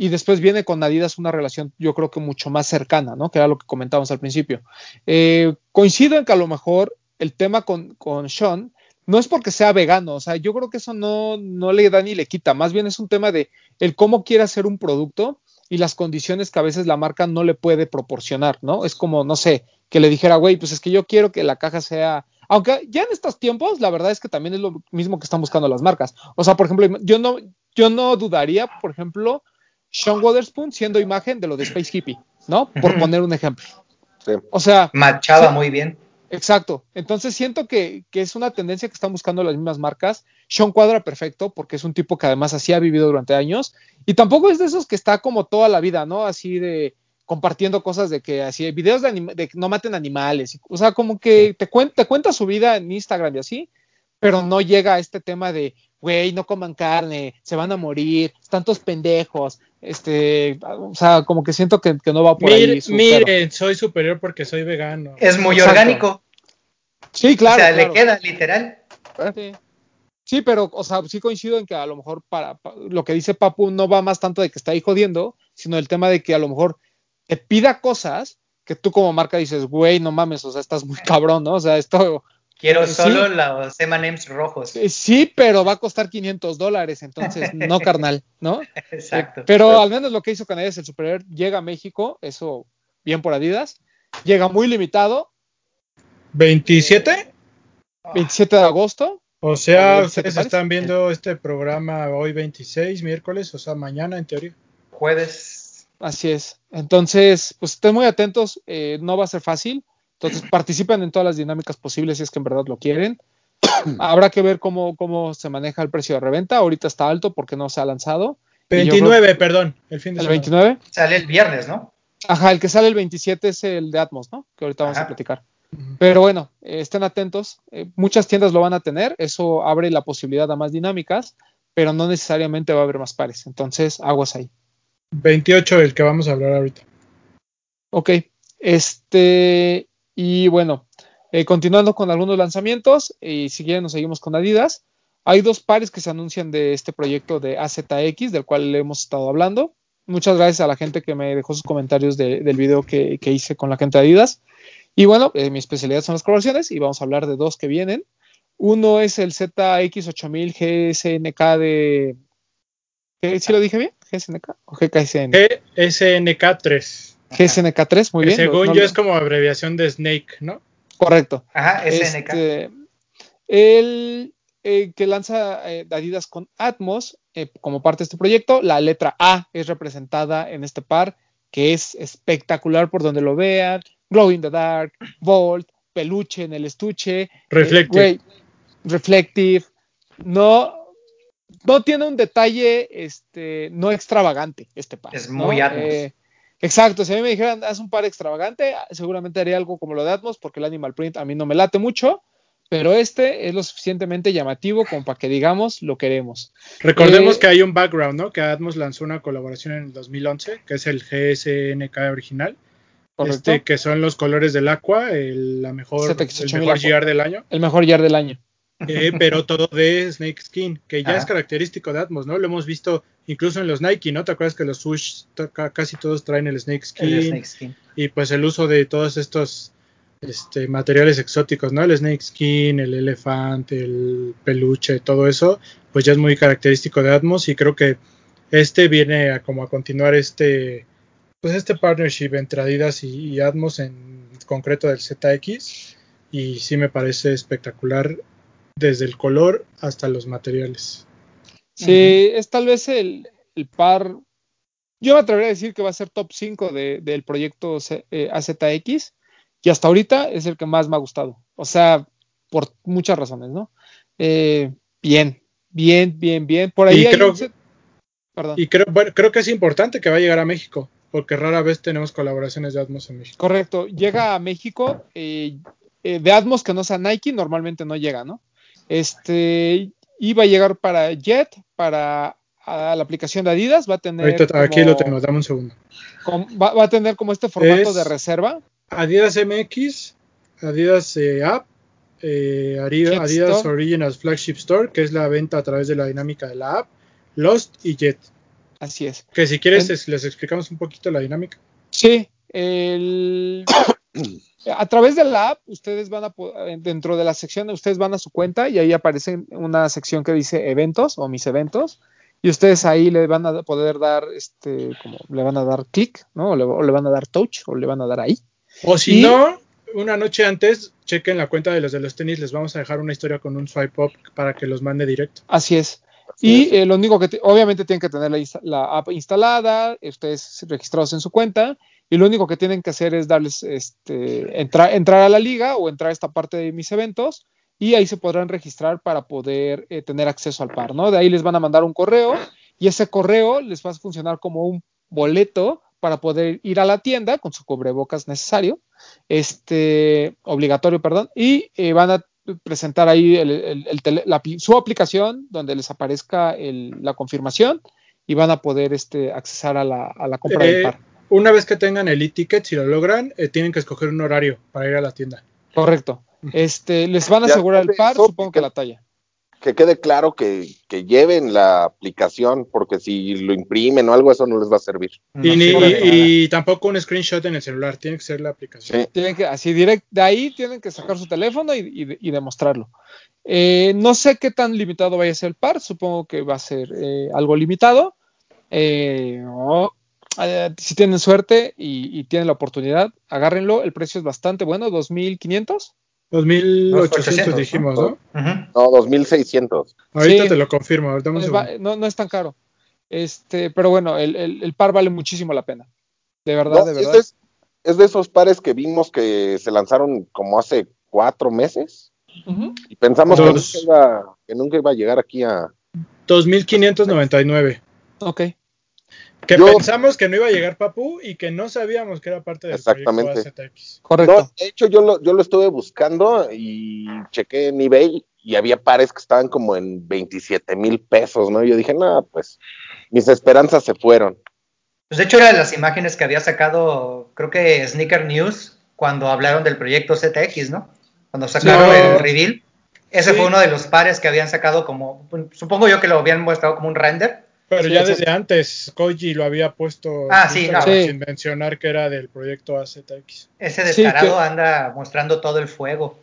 Y después viene con Adidas una relación, yo creo que mucho más cercana, ¿no? Que era lo que comentábamos al principio. Eh, coincido en que a lo mejor el tema con, con Sean no es porque sea vegano, o sea, yo creo que eso no, no le da ni le quita, más bien es un tema de el cómo quiere hacer un producto y las condiciones que a veces la marca no le puede proporcionar, ¿no? Es como, no sé, que le dijera, güey, pues es que yo quiero que la caja sea, aunque ya en estos tiempos, la verdad es que también es lo mismo que están buscando las marcas. O sea, por ejemplo, yo no, yo no dudaría, por ejemplo, Sean Wotherspoon siendo imagen de lo de Space Hippie, ¿no? Por poner un ejemplo. Sí. O sea. Machaba sí, muy bien. Exacto. Entonces siento que, que, es una tendencia que están buscando las mismas marcas. Sean cuadra perfecto porque es un tipo que además así ha vivido durante años. Y tampoco es de esos que está como toda la vida, ¿no? Así de compartiendo cosas de que así, videos de, de que no maten animales. O sea, como que te, cuen te cuenta su vida en Instagram y así, pero no llega a este tema de, güey, no coman carne, se van a morir, tantos pendejos. Este, o sea, como que siento que, que no va por Mire, ahí. Miren, soy superior porque soy vegano. Es muy Exacto. orgánico. Sí, claro. O sea, claro. le queda literal. Sí. sí. pero, o sea, sí coincido en que a lo mejor para, para, lo que dice Papu no va más tanto de que está ahí jodiendo, sino el tema de que a lo mejor te pida cosas que tú como marca dices, güey, no mames, o sea, estás muy cabrón, ¿no? O sea, esto. Quiero sí. solo los M&M's rojos. Sí, pero va a costar 500 dólares, entonces, no [LAUGHS] carnal, ¿no? Exacto. Eh, pero al menos lo que hizo con Adidas el superior llega a México, eso bien por Adidas, llega muy limitado. ¿27? 27 de agosto. O sea, ustedes están viendo este programa hoy 26, miércoles, o sea, mañana en teoría. Jueves. Así es. Entonces, pues estén muy atentos, eh, no va a ser fácil. Entonces, participen en todas las dinámicas posibles si es que en verdad lo quieren. [COUGHS] Habrá que ver cómo, cómo se maneja el precio de reventa. Ahorita está alto porque no se ha lanzado. 29, creo, perdón, el fin de ¿El semana. 29? Sale el viernes, ¿no? Ajá, el que sale el 27 es el de Atmos, ¿no? Que ahorita vamos a platicar. Pero bueno, eh, estén atentos. Eh, muchas tiendas lo van a tener. Eso abre la posibilidad a más dinámicas, pero no necesariamente va a haber más pares. Entonces, aguas ahí. 28, el que vamos a hablar ahorita. Ok. Este. Y bueno, eh, continuando con algunos lanzamientos, y si quieren nos seguimos con Adidas. Hay dos pares que se anuncian de este proyecto de AZX, del cual hemos estado hablando. Muchas gracias a la gente que me dejó sus comentarios de, del video que, que, hice con la gente de Adidas. Y bueno, eh, mi especialidad son las colaboraciones y vamos a hablar de dos que vienen. Uno es el ZX8000 GSNK de... ¿Sí lo dije bien? ¿GSNK o GKSN? GSNK3. GSNK3, muy que bien. Según no, yo no, es como abreviación de Snake, ¿no? Correcto. Ajá, SNK. Este, el eh, que lanza eh, Adidas con Atmos eh, como parte de este proyecto, la letra A es representada en este par, que es espectacular por donde lo vean. Glow in the Dark, Volt, peluche en el estuche. Reflective. Eh, reflective. No, no tiene un detalle este, no extravagante este par. Es ¿no? muy Atmos. Exacto, si a mí me dijeran, haz un par extravagante, seguramente haría algo como lo de Atmos, porque el Animal Print a mí no me late mucho, pero este es lo suficientemente llamativo como para que digamos lo queremos. Recordemos Eh, que hay un background, ¿no? Que Atmos lanzó una colaboración en el 2011, que es el GSNK original, este, que son los colores del Aqua, el, la mejor, ZX8000 el mejor. GR del año, El mejor yard del año. eh, pero todo de Snake Skin, que ya Ajá. es característico de Atmos, ¿no? Lo hemos visto incluso en los Nike, ¿no? ¿Te acuerdas que los Swoosh casi todos traen el Snake Skin? El Snake Skin. y pues el uso de todos estos este, materiales exóticos, ¿no? El snake skin, el elefante, el peluche, todo eso, pues ya es muy característico de Atmos y creo que este viene a como a continuar este pues este partnership entre Adidas y, y Atmos en concreto del ZX y sí me parece espectacular desde el color hasta los materiales. Sí, es tal vez el, el par. Yo me atrevería a decir que va a ser top 5 de- del proyecto C- eh, AZX y hasta ahorita es el que más me ha gustado. O sea, por muchas razones, ¿no? Eh, bien, bien, bien, bien. Por ahí Y hay creo- un Perdón. Y creo, bueno, creo que es importante que va a llegar a México, porque rara vez tenemos colaboraciones de Atmos en México. Correcto, llega a México eh, eh, de Atmos que no sea Nike, normalmente no llega, ¿no? Este iba a llegar para Jet, para a la aplicación de Adidas, va a tener Ahorita aquí lo tengo, dame un segundo. va, va a tener como este formato Es- de reserva. Adidas MX, Adidas eh, App, eh, Adidas, Adidas. Originals Flagship Store, que es la venta a través de la dinámica de la app, Lost y Jet. Así es. Que si quieres En- les explicamos un poquito la dinámica. Sí, el- a través de la app, ustedes van a, po- dentro de la sección, ustedes van a su cuenta y ahí aparece una sección que dice eventos o mis eventos. Y ustedes ahí le van a poder dar, este, como le van a dar clic, ¿no? O le, o le van a dar touch, o le van a dar ahí. O si Y- no, una noche antes, chequen la cuenta de los de los tenis, les vamos a dejar una historia con un swipe up para que los mande directo. Así es. Y eh, lo único que, te- obviamente tienen que tener la, la app instalada, ustedes registrados en su cuenta, y lo único que tienen que hacer es darles, este, entrar, entrar a la liga o entrar a esta parte de mis eventos, y ahí se podrán registrar para poder eh, tener acceso al par, ¿no? De ahí les van a mandar un correo, y ese correo les va a funcionar como un boleto para poder ir a la tienda con su cubrebocas necesario, este, obligatorio, perdón, y eh, van a presentar ahí el- el- el tele- la apli- su aplicación donde les aparezca el- la confirmación y van a poder este, accesar a la, a la compra Eh, del par. Una vez que tengan el e-ticket, si lo logran, eh, tienen que escoger un horario para ir a la tienda. Correcto. Este, les van a Ya asegurar el par, eso, supongo que la talla. Que quede claro que, que lleven la aplicación, porque si lo imprimen o algo, eso no les va a servir. No y, y tampoco un screenshot en el celular, tiene que ser la aplicación. Sí. Tienen que, así direct, de ahí tienen que sacar su teléfono y, y- y demostrarlo. Eh, no sé qué tan limitado vaya a ser el par, supongo que va a ser eh, algo limitado. Eh, o, eh, si tienen suerte y, y tienen la oportunidad, agárrenlo. El precio es bastante bueno, 2.500. 2800 ¿no? dijimos, ¿no? No, 2600. Ahorita Sí. te lo confirmo, ahorita Es no, no es tan caro. Este, pero bueno, el, el- el par vale muchísimo la pena. De verdad, No, de es, verdad. de, es de esos pares que vimos que se lanzaron como hace cuatro meses y pensamos que nunca, iba, que nunca iba a llegar aquí a... 2599. Ok. Que Yo- pensamos que no iba a llegar Papu y que no sabíamos que era parte del Exactamente. proyecto AZX. Correcto. No, de hecho yo lo, yo lo estuve buscando y chequé en eBay y había pares que estaban como en 27 mil pesos, ¿no? Y yo dije, no, pues mis esperanzas se fueron. Pues de hecho era de las imágenes que había sacado, creo que Sneaker News, cuando hablaron del proyecto ZX, ¿no? Cuando sacaron No. el reveal. Ese Sí. fue uno de los pares que habían sacado como, supongo yo que lo habían mostrado como un render. Pero Sí, ya desde antes, Koji lo había puesto Ah, sí, no. Sí. sin mencionar que era del proyecto AZX. Ese Sí, descarado que- anda mostrando todo el fuego.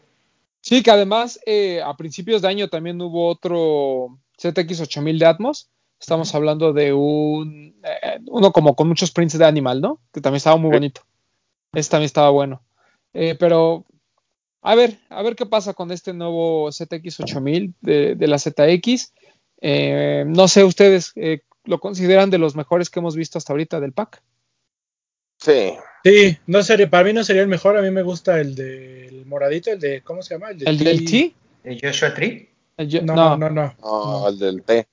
Sí, que además eh, a principios de año también hubo otro ZX 8000 de Atmos. Estamos hablando de un eh, uno como con muchos prints de Animal, ¿no? Que también estaba muy Sí. bonito. Ese también estaba bueno. Eh, pero a ver, a ver qué pasa con este nuevo ZX 8000 de, de la ZX. Eh, no sé, ustedes eh, lo consideran de los mejores que hemos visto hasta ahorita del pack. Sí, Sí, no sería, para mí no sería el mejor, a mí me gusta el del moradito, el de, ¿cómo se llama? El del T. El Joshua Tree. el yo- No, no, no, no. no, no. el del té.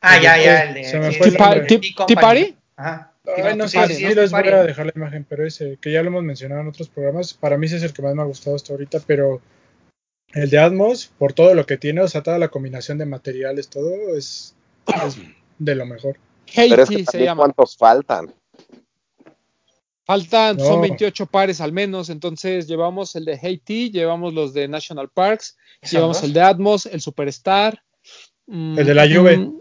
Ah, ya, ya, el de. Se me sí, fue el sí, nombre. el Tea- Tea Tea Party. Ajá. Ay, no Sí, sé, sí, sí, es les voy a dejar la imagen, pero ese, que ya lo hemos mencionado en otros programas, para mí ese es el que más me ha gustado hasta ahorita, pero el de Atmos, por todo lo que tiene, o sea, toda la combinación de materiales, todo es, es de lo mejor. Pero es que Haiti se llama. cuántos faltan. Faltan, son No. 28 pares al menos, entonces llevamos el de Haiti, llevamos los de National Parks, llevamos el de Atmos, el Superstar, mm, El de la Juve. mm,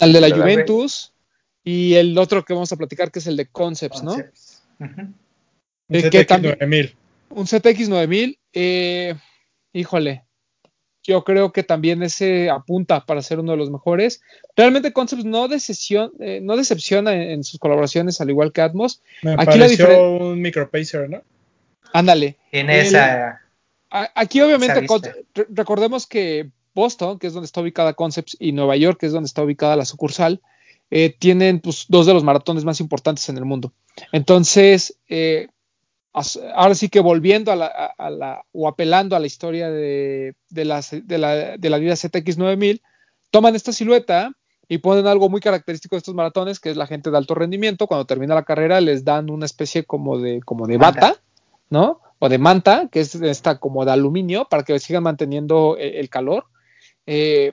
el de la El de la Juventus y el otro que vamos a platicar que es el de Concepts, ¿no? Un Eh, ZX que también- 9000. Un ZX 9000, eh, híjole, yo creo que también ese apunta para ser uno de los mejores. Realmente Concepts no, eh, no decepciona en, en sus colaboraciones, al igual que Atmos. Me Aquí la pareció diferen- un micropacer, ¿no? Ándale. El- esa. A- Aquí obviamente Esa recordemos que Boston, que es donde está ubicada Concepts, y Nueva York, que es donde está ubicada la sucursal, eh, tienen pues, dos de los maratones más importantes en el mundo. Entonces, eh, ahora sí que volviendo a la, a- la- o apelando a la historia de, de, las- de la, de la Adidas ZX 9000, toman esta silueta y ponen algo muy característico de estos maratones, que es la gente de alto rendimiento. Cuando termina la carrera, les dan una especie como de, como de bata, ¿no? O de manta, que es esta como de aluminio, para que sigan manteniendo eh, el calor. Eh,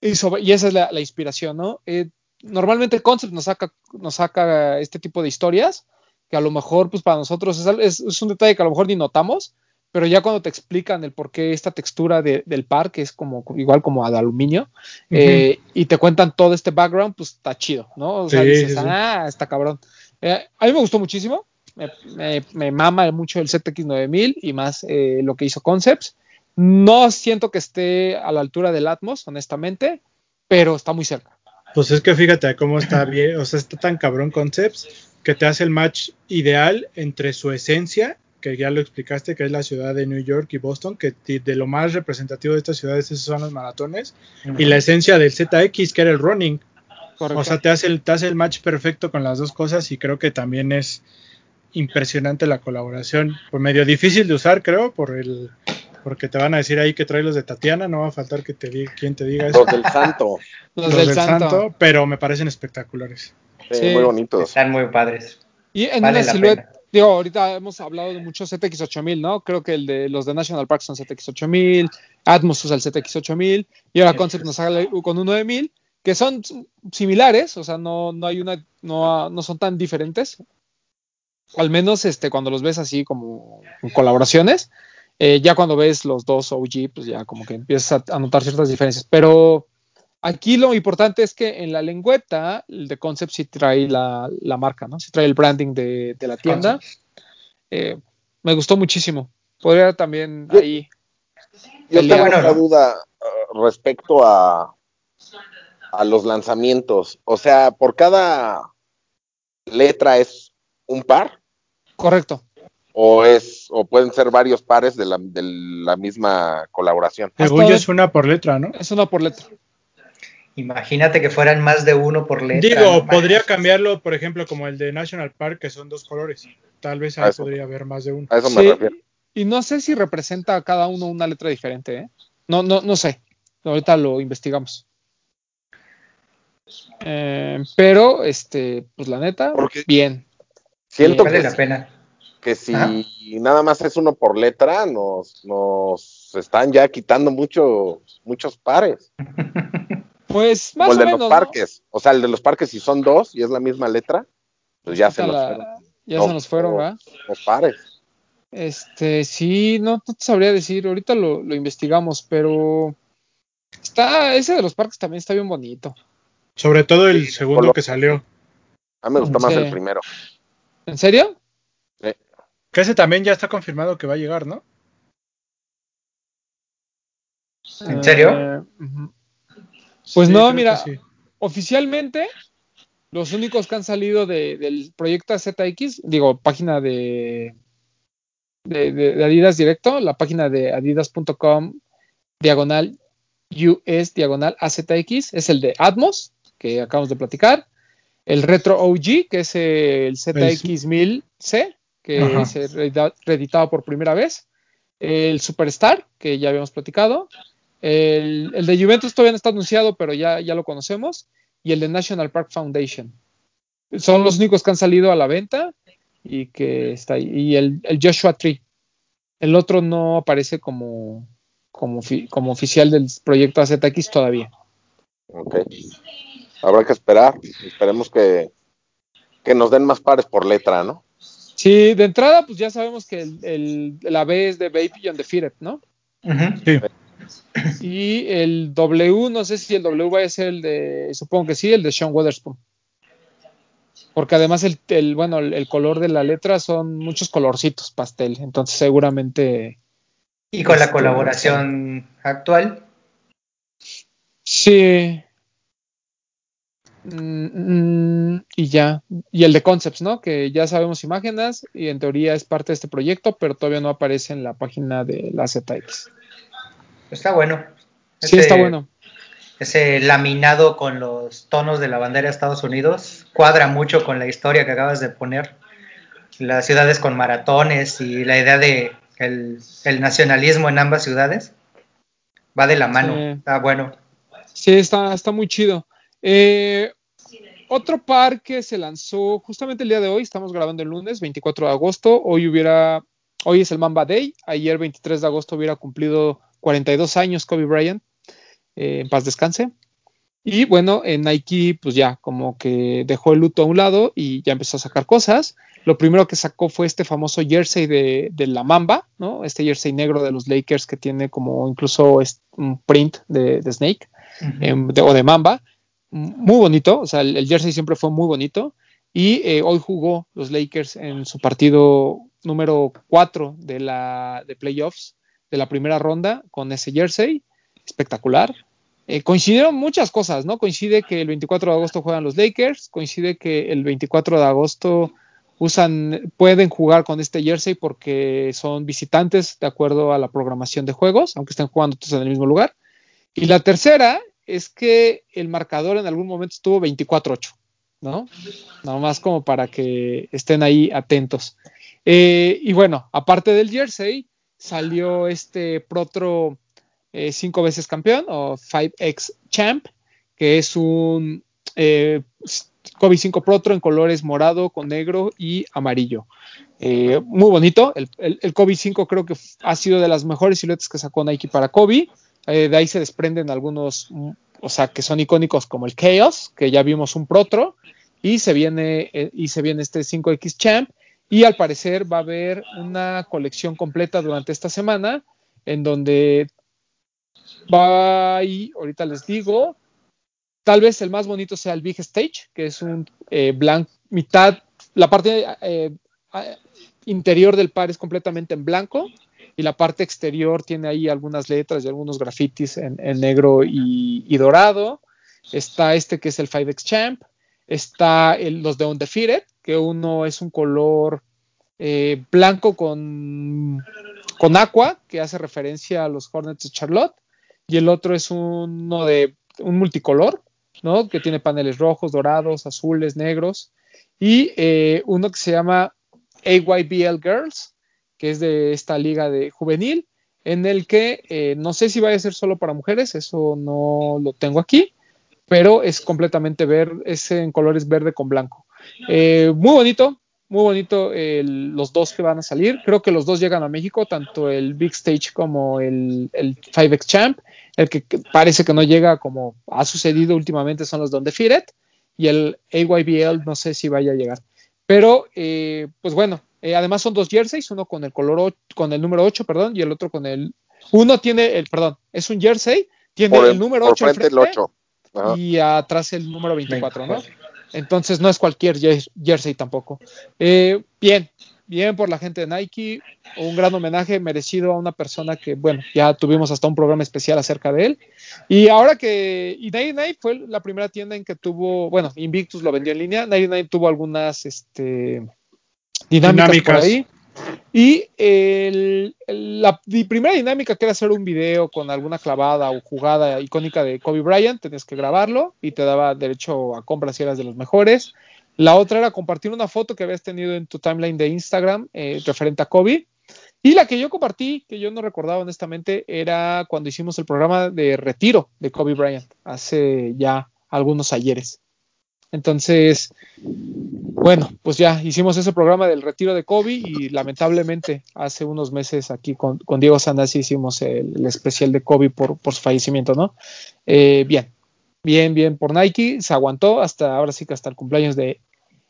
y, sobre- y esa es la, la inspiración, ¿no? Eh, normalmente Concept nos saca, nos saca este tipo de historias, que a lo mejor, pues para nosotros es, al- un detalle que a lo mejor ni notamos, pero ya cuando te explican el por qué esta textura de- del par, que es como igual como de aluminio, eh, y te cuentan todo este background, pues está chido, ¿no? O sea, Sí, dices, sí, ah, está cabrón. Eh, a mí me gustó muchísimo, me, me- me mama mucho el ZX 9000 y más eh, lo que hizo Concepts. No siento que esté a la altura del Atmos, honestamente, pero está muy cerca. Pues es que fíjate cómo está bien, o sea, está tan cabrón Concepts que te hace el match ideal entre su esencia, que ya lo explicaste, que es la ciudad de New York y Boston, que de lo más representativo de estas ciudades esos son los maratones, y la esencia del ZX, que era el running. Correcto. O sea, te hace, el, te hace el match perfecto con las dos cosas y creo que también es impresionante la colaboración. Pues medio difícil de usar, creo, por el porque te van a decir ahí que trae los de Tatiana, no va a faltar que te diga quien te diga eso. Los del santo. los, [LAUGHS] Los del, santo. pero me parecen espectaculares. Sí. Muy bonitos. Están muy padres. Y en Vale una silueta, pena. digo, ahorita hemos hablado de muchos ZX 8000, ¿no? Creo que el de los de National Park son ZX 8000, Atmos usa el ZX 8000 y ahora Concept nos sale con un 9000 que son similares, o sea, no, no hay una, no, no son tan diferentes. Al menos este, cuando los ves así como en colaboraciones, eh, ya cuando ves los dos OG, pues ya como que empiezas a notar ciertas diferencias. Pero aquí lo importante es que en la lengüeta, el de Concept sí trae la, la marca, ¿no? Sí trae el branding de, de la tienda. Eh, me gustó muchísimo. Podría también Yo- ahí. Yo tengo una ¿no? duda uh, respecto a, a los lanzamientos. O sea, por cada letra es un par Correcto. o es o pueden ser varios pares de la, de la misma colaboración. Según es una por letra, ¿no? Es una por letra. Imagínate que fueran más de uno por letra. Digo, no podría cambiarlo, por ejemplo, como el de National Park, que son dos colores. Tal vez ahí eso. podría haber más de uno. A eso me Sí, refiero. Y no sé si representa a cada uno una letra diferente, ¿eh? No, no, no sé. Ahorita lo investigamos. Eh, pero, este, pues la neta, Porque- bien. Siento Vale que, la pena. que si Ajá. nada más es uno por letra, nos, nos están ya quitando mucho, muchos pares. [LAUGHS] Pues más Como el o de menos. los ¿no? parques. O sea, el de los parques, si son dos y es la misma letra, pues ya se nos la- fueron Ya No, se nos fueron. ¿verdad? los pares. Este, sí, no, no te sabría decir, ahorita lo, lo investigamos, pero está, ese de los parques también está bien bonito. Sobre todo el Sí, segundo color. que salió. A mí me gustó más Sí. el primero. ¿En serio? Que ese también ya está confirmado que va a llegar, ¿no? ¿En serio? Eh, ujú. Pues Sí, no, mira, sí. oficialmente los únicos que han salido de- del proyecto ZX, digo, página de, de, de- de Adidas directo, la página de adidas.com diagonal US diagonal AZX, es el de Atmos, que acabamos de platicar, el Retro OG, que es el ZX1000C, que Ajá. se reedita- reeditaba por primera vez, el Superstar, que ya habíamos platicado, el, el de Juventus todavía no está anunciado, pero ya, ya lo conocemos. y el de National Park Foundation. Son los únicos que han salido a la venta y que está ahí. Y el, el Joshua Tree. El otro no aparece como, como, como oficial del proyecto AZX todavía. Ok. Habrá que esperar. Esperemos que, que nos den más pares por letra, ¿no? Sí, de entrada, pues ya sabemos que el, el, la B es de Baby Undefeated, ¿no? Sí. Y el W, no sé si el W va a ser el de, supongo que sí, el de Sean Weatherspoon. Porque además el, el bueno, el, el color de la letra son muchos colorcitos pastel, entonces seguramente. Y con la Este, colaboración actual, Sí. Mm, mm, y ya. Y el de Concepts, ¿no? Que ya sabemos imágenes y en teoría es parte de este proyecto, pero todavía no aparece en la página de la ZX. Está bueno. Sí, Ese- está bueno. Ese laminado con los tonos de la bandera de Estados Unidos cuadra mucho con la historia que acabas de poner. Las ciudades con maratones y la idea de el, el nacionalismo en ambas ciudades va de la mano. Sí. Está bueno. Sí, está, está muy chido. Eh, otro par que se lanzó justamente el día de hoy, estamos grabando el lunes 24 de agosto, hoy hubiera, hoy es el Mamba Day, ayer 23 de agosto hubiera cumplido 42 años Kobe Bryant, eh, en paz descanse. Y bueno, en Nike pues ya como que dejó el luto a un lado y ya empezó a sacar cosas. Lo primero que sacó fue este famoso jersey de, de la Mamba, ¿no? Este jersey negro de los Lakers que tiene como incluso un print de, de Snake em, de- o de Mamba. Muy bonito, o sea, el, el jersey siempre fue muy bonito. Y eh, hoy jugó los Lakers en su partido número 4 de la de playoffs de la primera ronda con ese jersey. Espectacular. Eh, coincidieron muchas cosas, ¿no? Coincide que el 24 de agosto juegan los Lakers, coincide que el 24 de agosto usan, pueden jugar con este jersey porque son visitantes de acuerdo a la programación de juegos, aunque estén jugando todos en el mismo lugar. Y la tercera es que el marcador en algún momento estuvo 24-8, ¿no? Nada más como para que estén ahí atentos. Eh, y bueno, aparte del jersey, salió este Protro eh, cinco veces campeón o 5X Champ, que es un eh, Kobe 5 Protro en colores morado con negro y amarillo. Eh, muy bonito. El, el, el, Kobe 5 creo que ha sido de las mejores siluetas que sacó Nike para Kobe. Eh, de ahí se desprenden algunos, o sea, que son icónicos como el Chaos, que ya vimos un Protro, y se viene, y se viene este 5X Champ. Y al parecer va a haber una colección completa durante esta semana en donde va y ahorita les digo, tal vez el más bonito sea el Big Stage, que es un eh, blanco, mitad, la parte eh, interior del par es completamente en blanco y la parte exterior tiene ahí algunas letras y algunos grafitis en, negro y, dorado. Está este que es el 5X Champ, está los de Undefeated, que uno es un color eh, blanco con, con aqua, que hace referencia a los Hornets de Charlotte, y el otro es uno de un multicolor, ¿no? Que tiene paneles rojos, dorados, azules, negros, y eh, uno que se llama AYBL Girls, que es de esta liga de juvenil, en el que eh, no sé si vaya a ser solo para mujeres, eso no lo tengo aquí, pero es completamente verde, es en colores verde con blanco. Eh, muy bonito, muy bonito el, los dos que van a salir. Creo que los dos llegan a México, tanto el Big Stage como el, el 5X Champ. El que parece que no llega como ha sucedido últimamente son los Don Defeated y el AYBL no sé si vaya a llegar. Pero, eh, pues bueno, eh, además son dos jerseys, uno con el color, o, con el número 8, perdón, y el otro con el... Uno tiene el, perdón, es un jersey, tiene el, el, número 8 frente, frente, el 8. Ajá. y atrás el número 24, 24. ¿no? Entonces no es cualquier jersey tampoco. Eh, bien, bien por la gente de Nike, un gran homenaje merecido a una persona que, bueno, ya tuvimos hasta un programa especial acerca de él. Y ahora que, y 99 fue la primera tienda en que tuvo, bueno, Invictus lo vendió en línea, 99 tuvo algunas este, dinámicas, dinámicas. por ahí. Y la primera dinámica que era hacer un video con alguna clavada o jugada icónica de Kobe Bryant, tenías que grabarlo y te daba derecho a compras si eras de los mejores. La otra era compartir una foto que habías tenido en tu timeline de Instagram eh, referente a Kobe. Y la que yo compartí, que yo no recordaba honestamente, era cuando hicimos el programa de retiro de Kobe Bryant, hace ya algunos ayeres. Entonces, bueno, pues ya hicimos ese programa del retiro de Kobe y lamentablemente hace unos meses aquí con, Diego Sanasi hicimos el, especial de Kobe por, por su fallecimiento, ¿no? Eh, bien, bien, bien por Nike, se aguantó hasta ahora sí que hasta el cumpleaños de,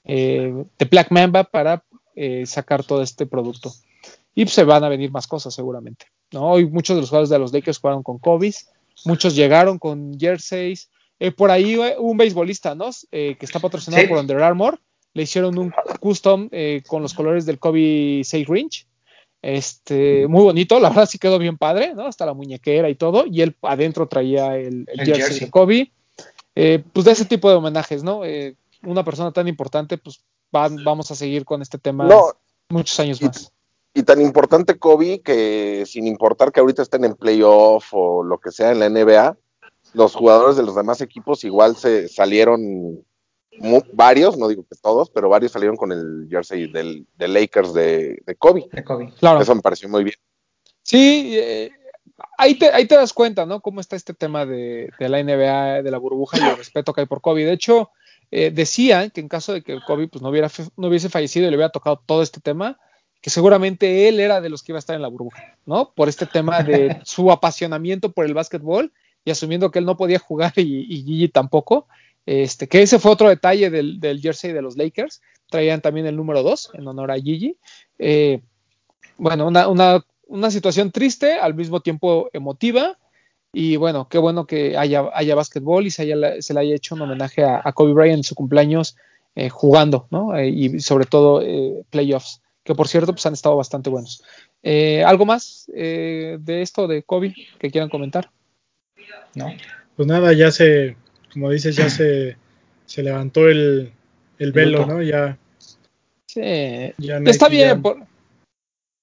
eh, de Black Mamba para eh, sacar todo este producto. Y pues, se van a venir más cosas seguramente, ¿no? Hoy muchos de los jugadores de los Lakers jugaron con Kobe, muchos llegaron con jerseys, eh, por ahí eh, un beisbolista, ¿no? Eh, que está patrocinado por Under Armour. Le hicieron un custom con los colores del Kobe 6 Range. Este, muy bonito, la verdad sí quedó bien padre, ¿no? Hasta la muñequera y todo. Y él adentro traía el, jersey, de Kobe. pues de ese tipo de homenajes, ¿no? una persona tan importante, pues vamos a seguir con este tema muchos años más. Y tan importante Kobe que sin importar que ahorita estén en playoff o lo que sea en la NBA, los jugadores de los demás equipos igual se salieron varios, no digo que todos, pero varios salieron con el jersey del, Lakers de, Kobe. Claro. Eso me pareció muy bien. Sí, eh, ahí, te, ahí te das cuenta, ¿no? Cómo está este tema de, la NBA, de la burbuja y el respeto que hay por Kobe. De hecho, eh, decían que en caso de que Kobe pues, no, hubiera, no hubiese fallecido y le hubiera tocado todo este tema, que seguramente él era de los que iba a estar en la burbuja, ¿no? Por este tema de su apasionamiento por el básquetbol y asumiendo que él no podía jugar y, Gigi tampoco, este, que ese fue otro detalle del, jersey de los Lakers, traían también el número 2 en honor a Gigi. Eh, bueno, una, situación triste, al mismo tiempo emotiva, y bueno, qué bueno que haya, haya básquetbol y se, se le haya hecho un homenaje a, Kobe Bryant en su cumpleaños eh, jugando, ¿no? Eh, y sobre todo playoffs, que por cierto pues han estado bastante buenos. ¿Algo más de esto de Kobe que quieran comentar? ¿No? Pues nada, ya se, como dices, ya se, se levantó el, el velo, ¿no? Ya. Sí. está bien.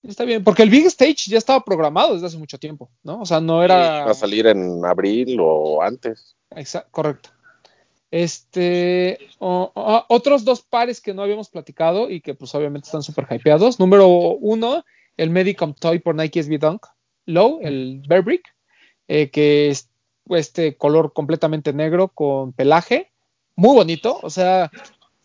está bien, porque el Big Stage ya estaba programado desde hace mucho tiempo, ¿no? O sea, no era. Va a salir en abril o antes. Exacto, correcto. Este, otros dos pares que no habíamos platicado y que pues obviamente están súper hypeados. Número uno, el Medicom Toy por Nike SB Dunk Low, el Bear Brick, eh, que es este color completamente negro con pelaje, muy bonito, o sea,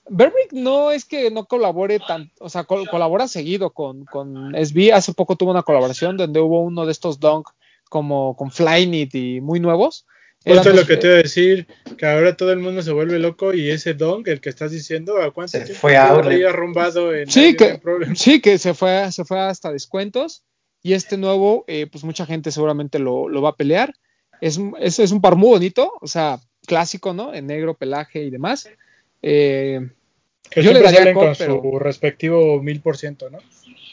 Berwick no es que no colabore tan, o sea, colabora seguido con, con SB, hace poco tuvo una colaboración donde hubo uno de estos dunk como con Flyknit y muy nuevos. Esto es lo que te iba a decir, que ahora todo el mundo se vuelve loco y ese donk, el que estás diciendo, ¿a cuánto se fue a arrumbado en sí, que, sí, que se fue, se fue hasta descuentos. Y este nuevo, eh, pues mucha gente seguramente lo, lo va a pelear. Es, es, un par muy bonito, o sea, clásico, ¿no? En negro, pelaje y demás. Eh, yo le daría con su respectivo mil por ciento, ¿no?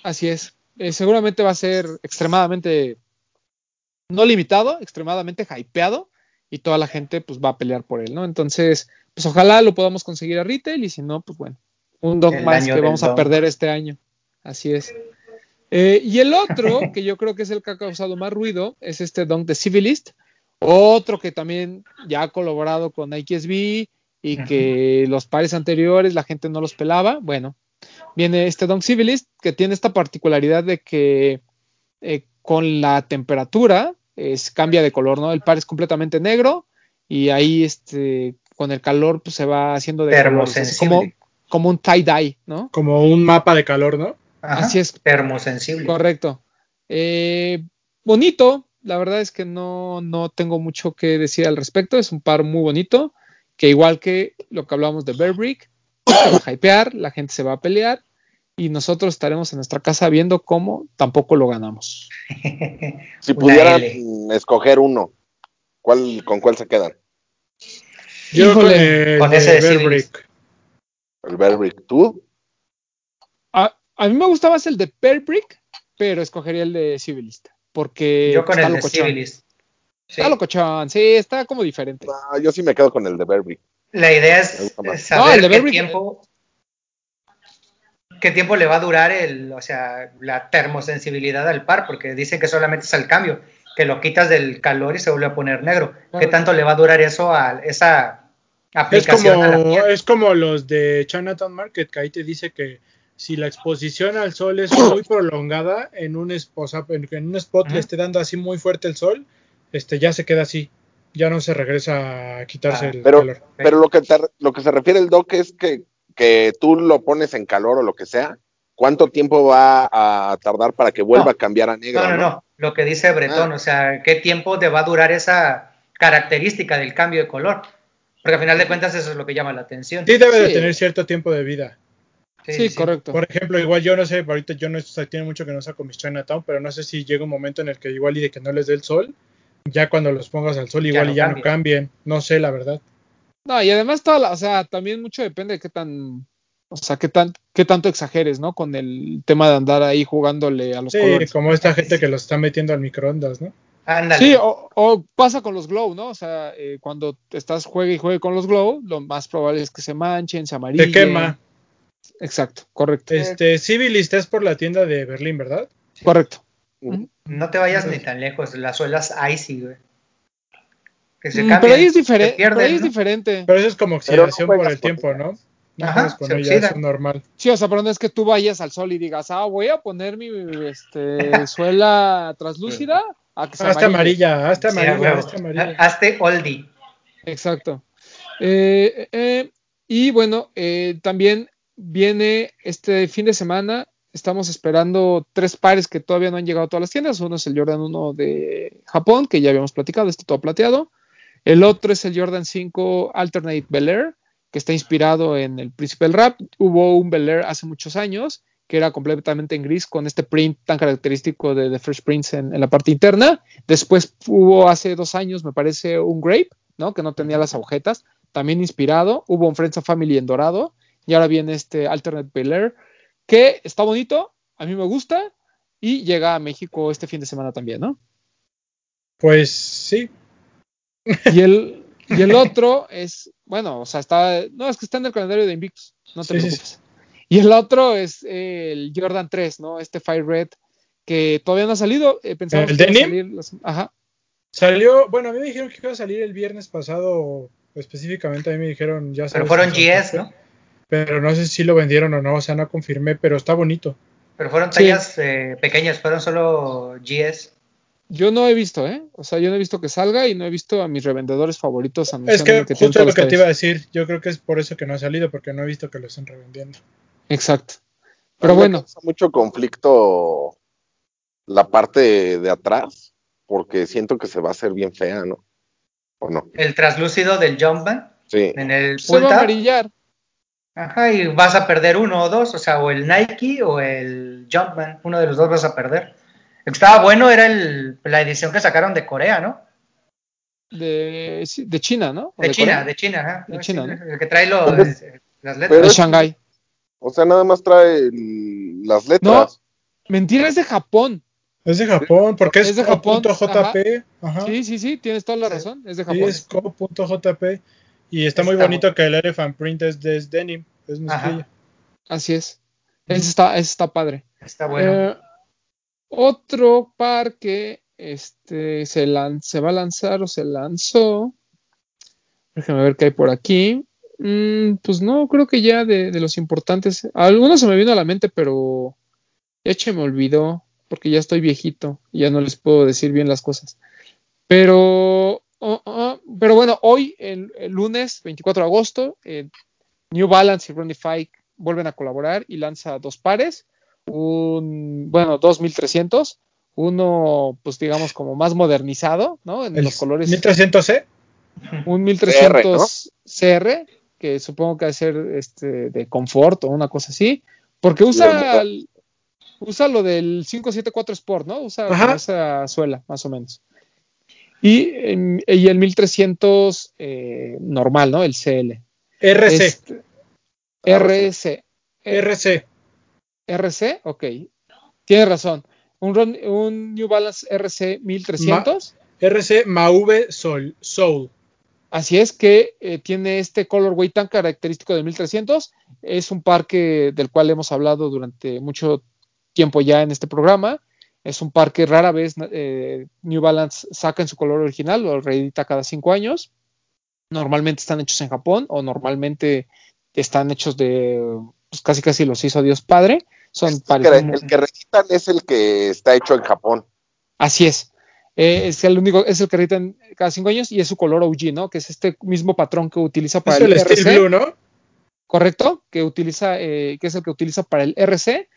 Así es. Eh, seguramente va a ser extremadamente, no limitado, extremadamente hypeado y toda la gente pues va a pelear por él, ¿no? Entonces, pues ojalá lo podamos conseguir a retail y si no, pues bueno, un dog más que vamos a perder este año. Así es. Eh, y el otro, que yo creo que es el que ha causado más ruido, es este Dunk de Civilist, otro que también ya ha colaborado con Nike SB y que los pares anteriores la gente no los pelaba. Bueno, viene este Dunk Civilist que tiene esta particularidad de que eh, con la temperatura es, cambia de color, ¿no? El par es completamente negro y ahí este, con el calor pues, se va haciendo de como, como un tie-dye, ¿no? Como un mapa de calor, ¿no? Así es. Termosensible. Correcto. Eh, bonito, la verdad es que no, no tengo mucho que decir al respecto. Es un par muy bonito, que igual que lo que hablamos de Bear Brick, se va a hypear, la gente se va a pelear y nosotros estaremos en nuestra casa viendo cómo tampoco lo ganamos. [LAUGHS] si pudieran escoger uno, ¿cuál, ¿con cuál se quedan? Yo con, el, ese Bear Brick. El Bear Brick. ¿Tú? A, a, mí me gustaba más el de Bear Brick, pero escogería el de Civilista porque yo con el de Civilist. Está locochón, sí, está como diferente. yo sí me quedo con el de Berry. La idea es saber qué tiempo qué tiempo le va a durar el, o sea, la termosensibilidad al par, porque dicen que solamente es el cambio, que lo quitas del calor y se vuelve a poner negro. ¿Qué tanto le va a durar eso a esa aplicación? Es como, es como los de Chinatown Market, que ahí te dice que si la exposición al sol es muy [COUGHS] prolongada en un, en, un spot le esté dando así muy fuerte el sol, este ya se queda así. ya no se regresa a quitarse Ah, el pero- calor. Pero lo que, te- lo que se refiere el doc es que, que tú lo pones en calor o lo que sea. ¿Cuánto tiempo va a tardar para que vuelva No. a cambiar a negro? No, no, no. Lo que dice Bretón, Ah. o sea, ¿qué tiempo te va a durar esa característica del cambio de color? Porque al final de cuentas eso es lo que llama la atención. Sí debe de tener cierto tiempo de vida. Sí, correcto. Por ejemplo, igual yo no sé, ahorita yo no o sea, tiene mucho que no saco mis Chinatown, pero no sé si llega un momento en el que igual y de que no les dé el sol, ya cuando los pongas al sol Ya igual no y ya no cambien. No sé, la verdad. No, y además toda la, o sea, también mucho depende de qué tan, o sea, qué tan, qué tanto exageres, ¿no? Con el tema de andar ahí jugándole a los Sí, colores. como esta gente que los está metiendo al microondas, ¿no? Ándale. Sí, o, o pasa con los glow, ¿no? O sea, eh, cuando estás juegue y juegue con los glow, lo más probable es que se manchen, se amarillen. Te quema. Exacto, correcto. Este, Civilist es por la tienda de Berlín, ¿verdad? Correcto. No te vayas ni tan lejos, las suelas icy, güey. Que se Mm, cambian, pero ahí es diferente. pierden, Pero ahí es ¿no? diferente. Pero eso es como no oxidación por el tiempo. ¿no? No Ajá, se es normal. Sí, o sea, pero no es que tú vayas al sol y digas, ah, voy a poner mi este, [LAUGHS] suela translúcida a que se Hazte amarille. amarilla, hazte Sí, a amarilla, huevo. hazte amarilla. Hazte oldie. Exacto. Eh, eh, y bueno, eh, también viene este fin de semana. Estamos esperando tres pares que todavía no han llegado a todas las tiendas. Uno es el Jordan 1 de Japón, que ya habíamos platicado, este todo plateado. El otro es el Jordan 5 Alternate Bel Air, que está inspirado en el Príncipe del Rap. Hubo un Bel Air hace muchos años que era completamente en gris con este print tan característico de The Fresh Prince en, la parte interna. Después hubo hace dos años, me parece, un Grape, ¿no? Que no tenía las agujetas, también inspirado. Hubo un Friends and Family en dorado y ahora viene este Alternate Bel Air, que está bonito, a mí me gusta y llega a México este fin de semana también, ¿no? Pues sí, Y el, [LAUGHS] y el otro es, bueno, o sea, está, no, es que está en el calendario de Invictus, no te Sí, sí, preocupes. Y el otro es el Jordan 3, ¿no? Este Fire Red, que todavía no ha salido. eh, pensamos ¿El que iba a salir ajá. salió, bueno, a mí me dijeron que iba a salir el viernes pasado, específicamente a mí me dijeron ya Pero sabes, fueron GS, ¿no? Pero no sé si lo vendieron o no, o sea, no confirmé, pero está bonito. Pero fueron Sí. tallas eh, pequeñas, fueron solo GS. Yo no he visto, ¿eh? O sea, yo no he visto que salga y no he visto a mis revendedores favoritos Es que justo lo que te iba a decir, yo creo que es por eso que no ha salido, porque no he visto que lo estén revendiendo. Exacto. Pero bueno, mucho conflicto la parte de, atrás, porque siento que se va a hacer bien fea, ¿no? ¿O no? El traslúcido del Jumpman Sí. en el se va a amarillar. Ajá, y vas a perder uno o dos, o sea, o el Nike o el Jumpman, uno de los dos vas a perder. El que estaba bueno era el, la edición que sacaron de Corea, ¿no? De, sí, de China, ¿no? ¿O De, China, Corea? de China, ajá. De No, China, sí, ¿no? El que trae los, eh, las pero letras. De Shanghai. O sea, nada más trae el- las letras. Mentira, es de Japón. Es de Japón, porque es, Es de Japón, co.jp. Ajá. Sí, sí, sí, tienes toda la Sí. razón. Es de Sí, Japón. es co.jp. Y está muy bonito bueno. que el Elephant Print es de denim, es mezclilla. Así es. Ese está, ese está padre. Está bueno. Eh, otro par que este, se, lan- se va a lanzar o se lanzó. Déjame ver qué hay por aquí. Mm, pues no, creo que ya de, de los importantes. Algunos se me vino a la mente, pero ya se me olvidó porque ya estoy viejito y ya no les puedo decir bien las cosas. Pero, oh, oh, pero bueno, hoy, el, el lunes 24 de agosto, eh, New Balance y Runify vuelven a colaborar y lanza dos pares, un, bueno, dos 1300, uno, pues digamos, como más modernizado, ¿no? En El los colores, 1300C. un 1300 CR, que supongo que va a ser este, de confort o una cosa así, porque usa, el- usa lo del 574 Sport, ¿no? Usa Ajá. esa suela, más o menos. Y, em, y el 1300 eh, normal, ¿no? El CL. RC. Este, RS. RC. RC, ok. Tiene razón. Un, New Balance RC 1300. RC Mauve Sol, Soul. Así es que eh, tiene este colorway tan característico de 1300. Es un par que, del cual hemos hablado durante mucho tiempo ya en este programa. Es un par que rara vez eh, New Balance saca en su color original, lo reedita cada cinco años. Normalmente están hechos en Japón o normalmente están hechos de, pues casi casi los hizo Dios Padre. Son El pares que, muy- el que recitan es el que está hecho en Japón. Así es. Eh, es el único, es el que editan cada cinco años y es su color OG, ¿no? Que es este mismo patrón que utiliza para Es el RC. Steel Blue, ¿no? correcto, que utiliza, eh, que es el que utiliza para el RC,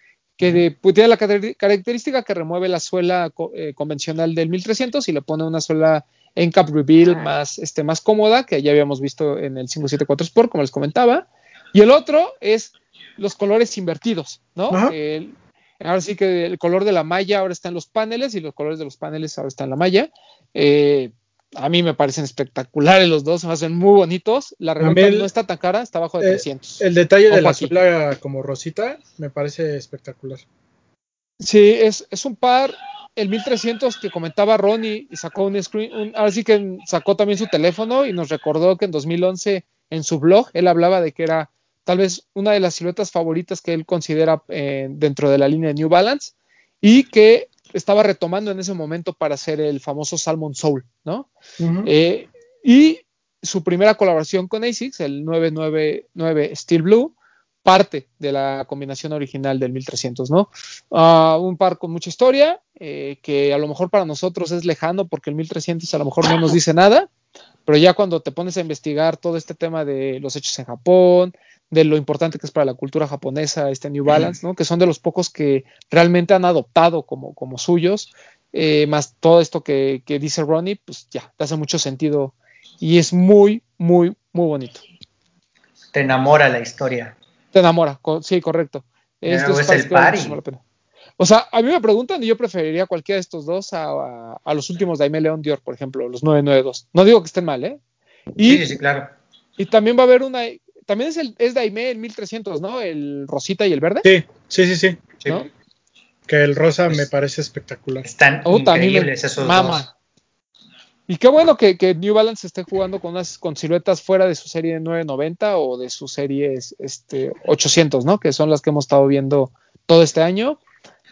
que pues, tiene la car- característica que remueve la suela eh, convencional del 1300 y le pone una suela en cap reveal más, este, más cómoda, que ya habíamos visto en el 574 Sport, como les comentaba. Y el otro es los colores invertidos, ¿no? El- ahora sí que el color de la malla ahora está en los paneles y los colores de los paneles ahora están en la malla. Eh, a mí me parecen espectaculares los dos, me hacen muy bonitos. La reventa no está tan cara, está abajo de eh, 300. El detalle de la suela como rosita me parece espectacular. Sí, es, es un par, el 1300 que comentaba Ronnie y sacó un screen, un- ahora sí que sacó también su teléfono y nos recordó que en 2011 en su blog él hablaba de que era tal vez una de las siluetas favoritas que él considera eh, dentro de la línea de New Balance y que estaba retomando en ese momento para hacer el famoso Salmon Soul, ¿no? Eh, y su primera colaboración con ASICS, el 999 Steel Blue, parte de la combinación original del 1300, ¿no? Ah, un par con mucha historia, eh, que a lo mejor para nosotros es lejano porque el 1300 a lo mejor no nos dice nada, pero ya cuando te pones a investigar todo este tema de los hechos en Japón, de lo importante que es para la cultura japonesa este New Balance, ¿no? Que son de los pocos que realmente han adoptado como, como suyos, eh, más todo esto que, que dice Ronnie, pues ya, te hace mucho sentido y es muy, muy, muy bonito. Te enamora la historia. Te enamora, co- sí, correcto. Es el party. O sea, a mí me preguntan y yo preferiría cualquiera de estos dos a, a- a los últimos Daime León Dior, por ejemplo, los 992. No digo que estén mal, ¿eh? Y, sí, sí, claro. y también va a haber una. También es, el, es Daime el 1300, ¿no? El rosita y el verde. Sí, sí, sí, sí. Sí. ¿no? Que el rosa Pues- me parece espectacular. Están increíbles esos mama. dos. Y qué bueno que, que New Balance esté jugando con unas con siluetas fuera de su serie 990 o de sus series este, 800, ¿no? Que son las que hemos estado viendo todo este año.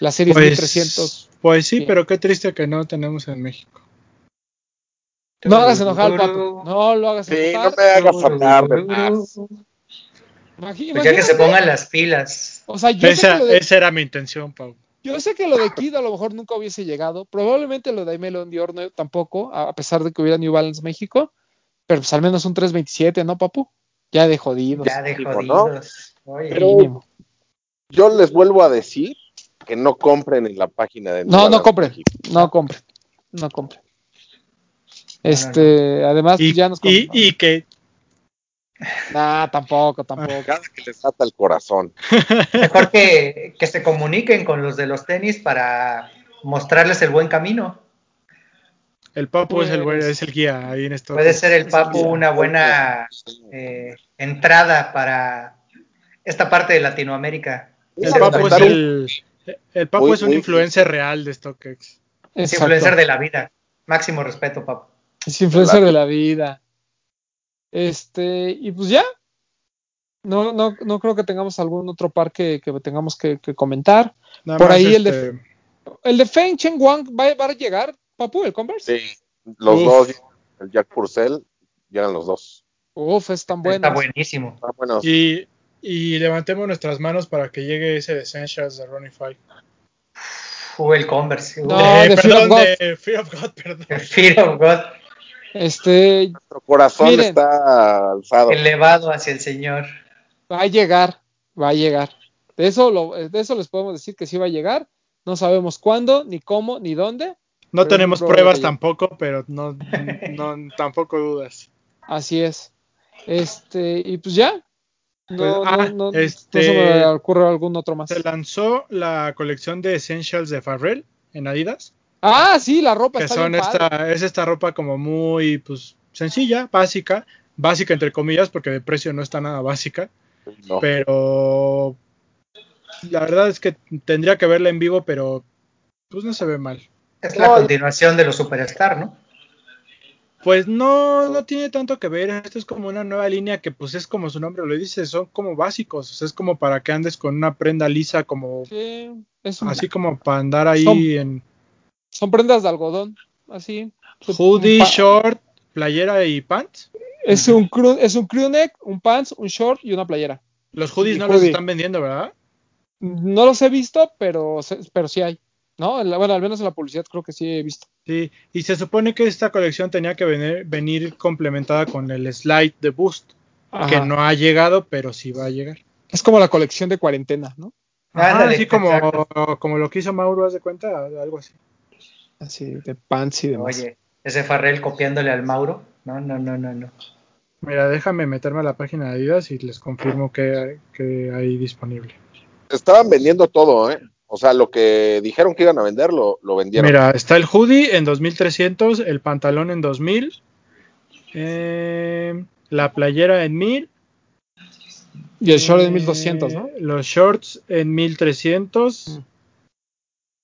Las series Pues, 1300. pues sí, Bien. pero qué triste que no tenemos en México. No hagas enojar al pato. No lo hagas Sí, no enojar. me hagas hablar Pues ya que se imagínate, pongan las pilas. O sea, yo sé, Esa, que lo de, esa era mi intención, Pau. yo sé que lo de Kid a lo mejor nunca hubiese llegado. Probablemente lo de León Dior no, tampoco, a pesar de que hubiera New Balance México. Pero pues al menos un 327, ¿no, papu? Ya de jodidos. Ya de Digo, jodidos. Oye, Pero- mínimo. Yo les vuelvo a decir que no compren en la página de No, no Balance compren. México. No compren. No compren. Este, además, Y, pues ya nos y, y que Nah, tampoco, tampoco. Cada que les ata el corazón. mejor que, que se comuniquen con los de los tenis para mostrarles el buen camino. el papo es, el, Pues- es el guía ahí en esto. Puede ser el Papu una buena eh, entrada para esta parte de Latinoamérica. El papo es el, el es un muy- influencer real de StockX. es influencer de la vida. Máximo respeto, Papu. Es influencer de la vida. Este, y pues ya. No, no, no creo que tengamos algún otro par que, que tengamos que, que comentar. Nada Por más, ahí el de- este, El de Feng Chen Wang va, va a llegar, Papu, el Converse. Sí, los Uf. dos, el Jack Purcell, llegan los dos. Uf, es tan bueno. Está buenísimo. Está bueno. Y, y levantemos nuestras manos para que llegue ese de Essentials de Ronnie Five. Uh, el Converse. No, Eh, de Fear perdón, of God. de Fear of God, perdón. Fear of God Este, Nuestro corazón Miren. está alzado. elevado hacia el Señor. va a llegar, va a llegar. De eso, lo, de eso les podemos decir que sí va a llegar. No sabemos cuándo, ni cómo, ni dónde. No tenemos pruebas tampoco, pero no, [LAUGHS] no tampoco dudas. Así es. Este, y pues ya. No, Pues, no, ah, no, no este- se me ocurre algún otro más. Se lanzó la colección de Essentials de Farrell en Adidas, Ah, sí, la ropa que está son bien padre. esta, es esta ropa como muy pues sencilla, básica, básica entre comillas, porque de precio no está nada básica, No. pero la verdad es que tendría que verla en vivo, pero pues no se ve mal. Es la No, continuación de los Superstar, ¿no? Pues no, no tiene tanto que ver. Esto es como una nueva línea que, pues, es como su nombre lo dice, son como básicos. O sea, es como para que andes con una prenda lisa, como Sí, es un- así como para andar ahí Son- en son prendas de algodón, así. hoodie, short, playera y pants. Es un, es un crew neck, un pants, un short y una playera. Los hoodies Y no los están vendiendo, ¿verdad? No los he visto, pero, pero sí hay. ¿no? Bueno, al menos en la publicidad creo que sí he visto. Sí, y se supone que esta colección tenía que venir, venir complementada con el slide de Boost, que no ha llegado, pero sí va a llegar. Es como la colección de cuarentena, ¿no? Ajá, Ándale, así como, como lo que hizo Mauro, haz de cuenta, algo así. Así, de pants y demás. Oye, ese Farrell copiándole al Mauro. No, no, no, no, no. Mira, déjame meterme a la página de Adidas y les confirmo que, que hay disponible. Estaban vendiendo todo, ¿eh? O sea, lo que dijeron que iban a vender, lo, lo vendieron. Mira, está el hoodie en 2300, el pantalón en 2000, eh, la playera en 1000. Y el short eh, de 1200, ¿no? Los shorts en 1300. Mm.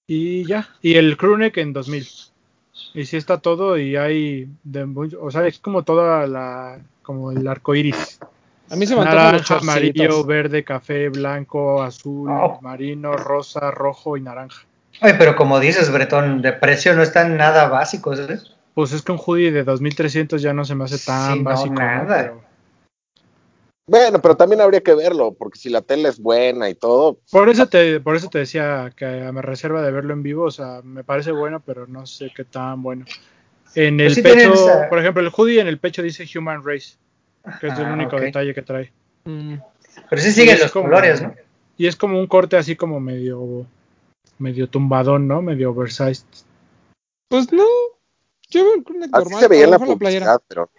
Y ya. Y el crewneck en 2000. Y sí está todo y hay, de o sea, es como toda la, como el arco iris. A mí se me Naranja, amarillo, verde, café, blanco, azul, Oh. marino, rosa, rojo y naranja. Oye, pero como dices, Bretón, de precio no están nada básicos, ¿eh? Pues es que un hoodie de 2300 ya no se me hace tan Sí, no, básico. ¿no? nada. Pero- Bueno, pero también habría que verlo, porque si la tele es buena y todo, por eso te, por eso te decía que me reserva de verlo en vivo. O sea, me parece bueno, pero no sé qué tan bueno. En el Pues sí tienen pecho, esa- por ejemplo, el hoodie en el pecho dice Human Race, que es el Ah, único detalle que trae. Mm, Pero sí siguen los como- colores, ¿no? Y es como un corte así como medio, medio tumbadón, ¿no? Medio oversized. Pues no. Yo veo el crewneck así normal. se veía en la abajo la playera. publicidad, pero.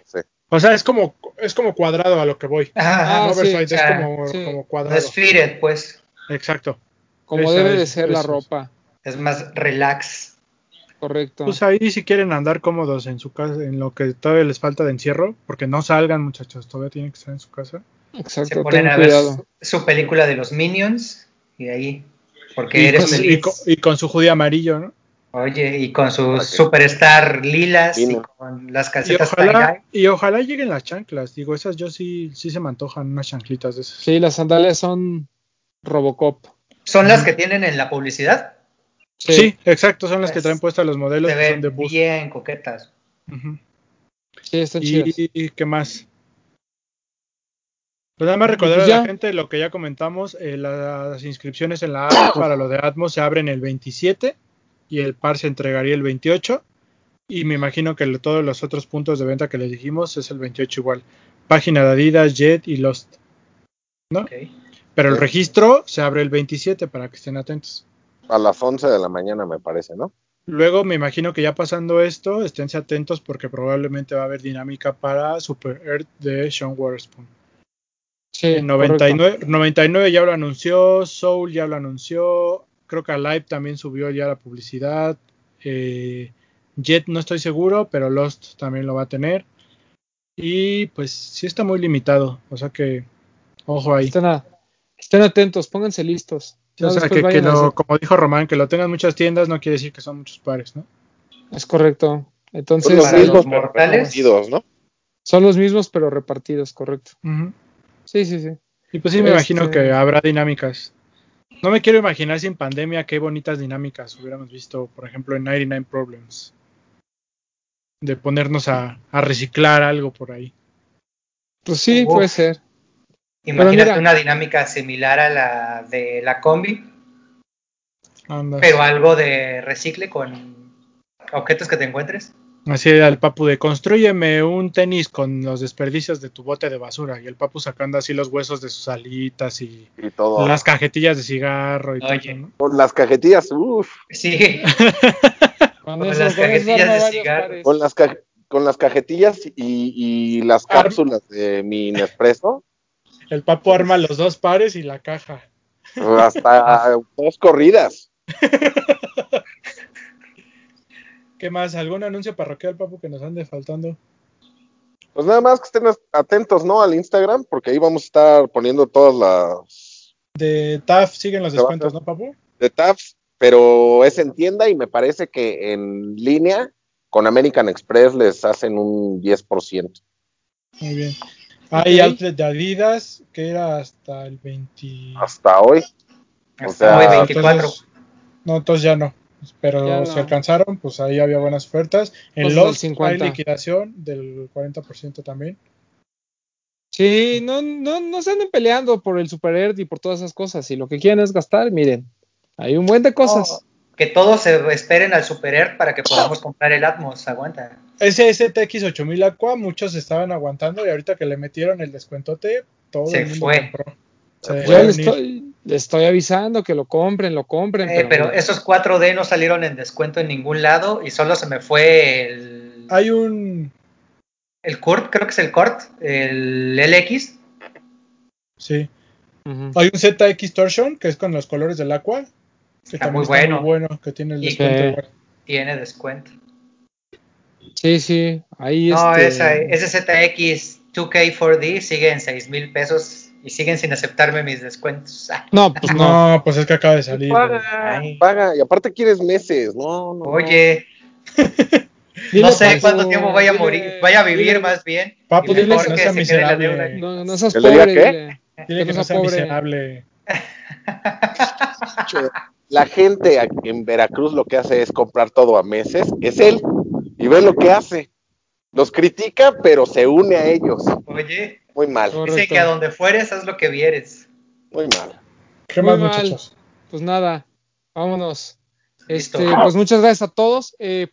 O sea, es como, es como cuadrado a lo que voy. Ajá, Ah, no sí, ah, es como, sí. como cuadrado. es fitted, pues. Exacto. Como Esa debe de ser la es. ropa. Es más relax. Correcto. Pues ahí si quieren andar cómodos en su casa, en lo que todavía les falta de encierro, porque no salgan muchachos, todavía tienen que estar en su casa. Se Exacto. ponen Ten a ver su, su película de los Minions y ahí. Porque Y eres con, su, y, feliz. con, y con su hoodie amarillo, ¿no? Oye, y con sus superstar lilas y con las Y calcetas ojalá, tie-dye. y ojalá lleguen las chanclas. Digo, esas yo sí, sí se me antojan unas chanclitas de esas. Sí, las sandalias son Robocop. ¿Son las que tienen en la publicidad? Sí, exacto, son las que traen puestas los modelos Se que son de ven bus. bien coquetas. Sí, están chidas. Y, y qué más. Pues nada más recordar Pues a la gente lo que ya comentamos, eh, las inscripciones en la app [COUGHS] para lo de Atmos se abren el 27 y el par se entregaría el 28 y me imagino que lo- todos los otros puntos de venta que les dijimos es el 28 igual. Página de Adidas, Jet y Lost. ¿no? Ok. Pero el registro se abre el 27 para que estén atentos. A las 11 de la mañana, me parece, ¿no? Luego me imagino que ya pasando esto, esténse atentos porque probablemente va a haber dinámica para Super Earth de Sean Waterspoon. Sí, En 99, 99 ya lo anunció, Soul ya lo anunció, creo que Alive también subió ya la publicidad, eh, Jet no estoy seguro, pero Lost también lo va a tener. Y pues sí está muy limitado, o sea que ojo ahí. Estén, a- estén atentos, pónganse listos. O sea que, lo- como dijo Román, que lo tengan muchas tiendas no quiere decir que son muchos pares, ¿no? Es correcto. Entonces, Son los mismos los pero mortales. repartidos, ¿no? son los mismos, pero repartidos, correcto. Sí, sí, sí. Y pues sí, me Este- imagino que habrá dinámicas. No me quiero imaginar sin pandemia qué bonitas dinámicas hubiéramos visto, por ejemplo, en 99 Problems. De ponernos a, a reciclar algo por ahí. Pues sí, Uf. puede ser. Imagínate mira- una dinámica similar a la de la combi, Andas. pero algo de recicle con objetos que te encuentres. Así al papu de construyeme un tenis con los desperdicios de tu bote de basura. Y el papu sacando así los huesos de sus alitas y Y todo. las cajetillas de cigarro y Oye. Con las cajetillas, uff, Sí, [LAUGHS] Con, Con eso, las con cajetillas de cigarro. con las, ca- con las cajetillas y, y las cápsulas de mi Nespresso, El papu arma los dos pares y la caja. hasta [LAUGHS] dos corridas. [LAUGHS] ¿Qué más? ¿Algún anuncio parroquial, papu, que nos ande faltando? Pues nada más que estén atentos, ¿no? Al Instagram, porque ahí vamos a estar poniendo todas las De TAF siguen los descuentos. ¿no, papu? de tabs, pero es en tienda y me parece que en línea con American Express les hacen un 10%. Muy bien. Hay outlet de Adidas que era hasta el 20. Hasta hoy. O hasta sea, hoy Ah, 24. entonces- no, entonces ya no. Pero Ya no. si alcanzaron, pues ahí había buenas ofertas. En los hay 50. liquidación del 40% también. Sí, no, no, no se anden peleando por el Super Earth y por todas esas cosas. Si lo que quieren es gastar, miren, hay un buen de cosas. que todos se esperen al Super Air para que podamos comprar el Atmos. Aguanta. Ese STX 8000 Aqua, muchos estaban aguantando y ahorita que le metieron el descuentote, todo Se el mundo fue. compró. Yo le estoy, le estoy avisando que lo compren, lo compren. Eh, pero bueno. esos 4D no salieron en descuento en ningún lado y solo se me fue el, Hay un. el Kurt, creo que es el Kurt, el LX. Sí. Hay un ZX Torsion que es con los colores del Aqua. Que Está muy está bueno. muy bueno, que tiene el Y- descuento. Sí. igual. Tiene descuento. Sí, sí, ahí No, este, esa, ese ZX 2K4D sigue en 6 mil pesos y siguen sin aceptarme mis descuentos. Ah, No, pues no. No, pues es que acaba de salir. güey. Paga, paga. Y aparte quieres meses. No, no. Oye, [LAUGHS] no sé cuánto tiempo vaya a morir, vaya a vivir dile- más bien. Papu, dile que no sea miserable. No, no seas ¿Que le diga pobre, qué? dile. Dile que no sea miserable. [LAUGHS] La gente aquí en Veracruz lo que hace es comprar todo a meses. Es él. Y ve lo que hace. Los critica, pero se une a ellos. Oye, Muy mal. Correcto. dice que a donde fueres haz lo que vieres. Muy mal. ¿Qué Muy más, mal. muchachos? Pues nada, vámonos. Listo. Este, pues muchas gracias a todos. Eh,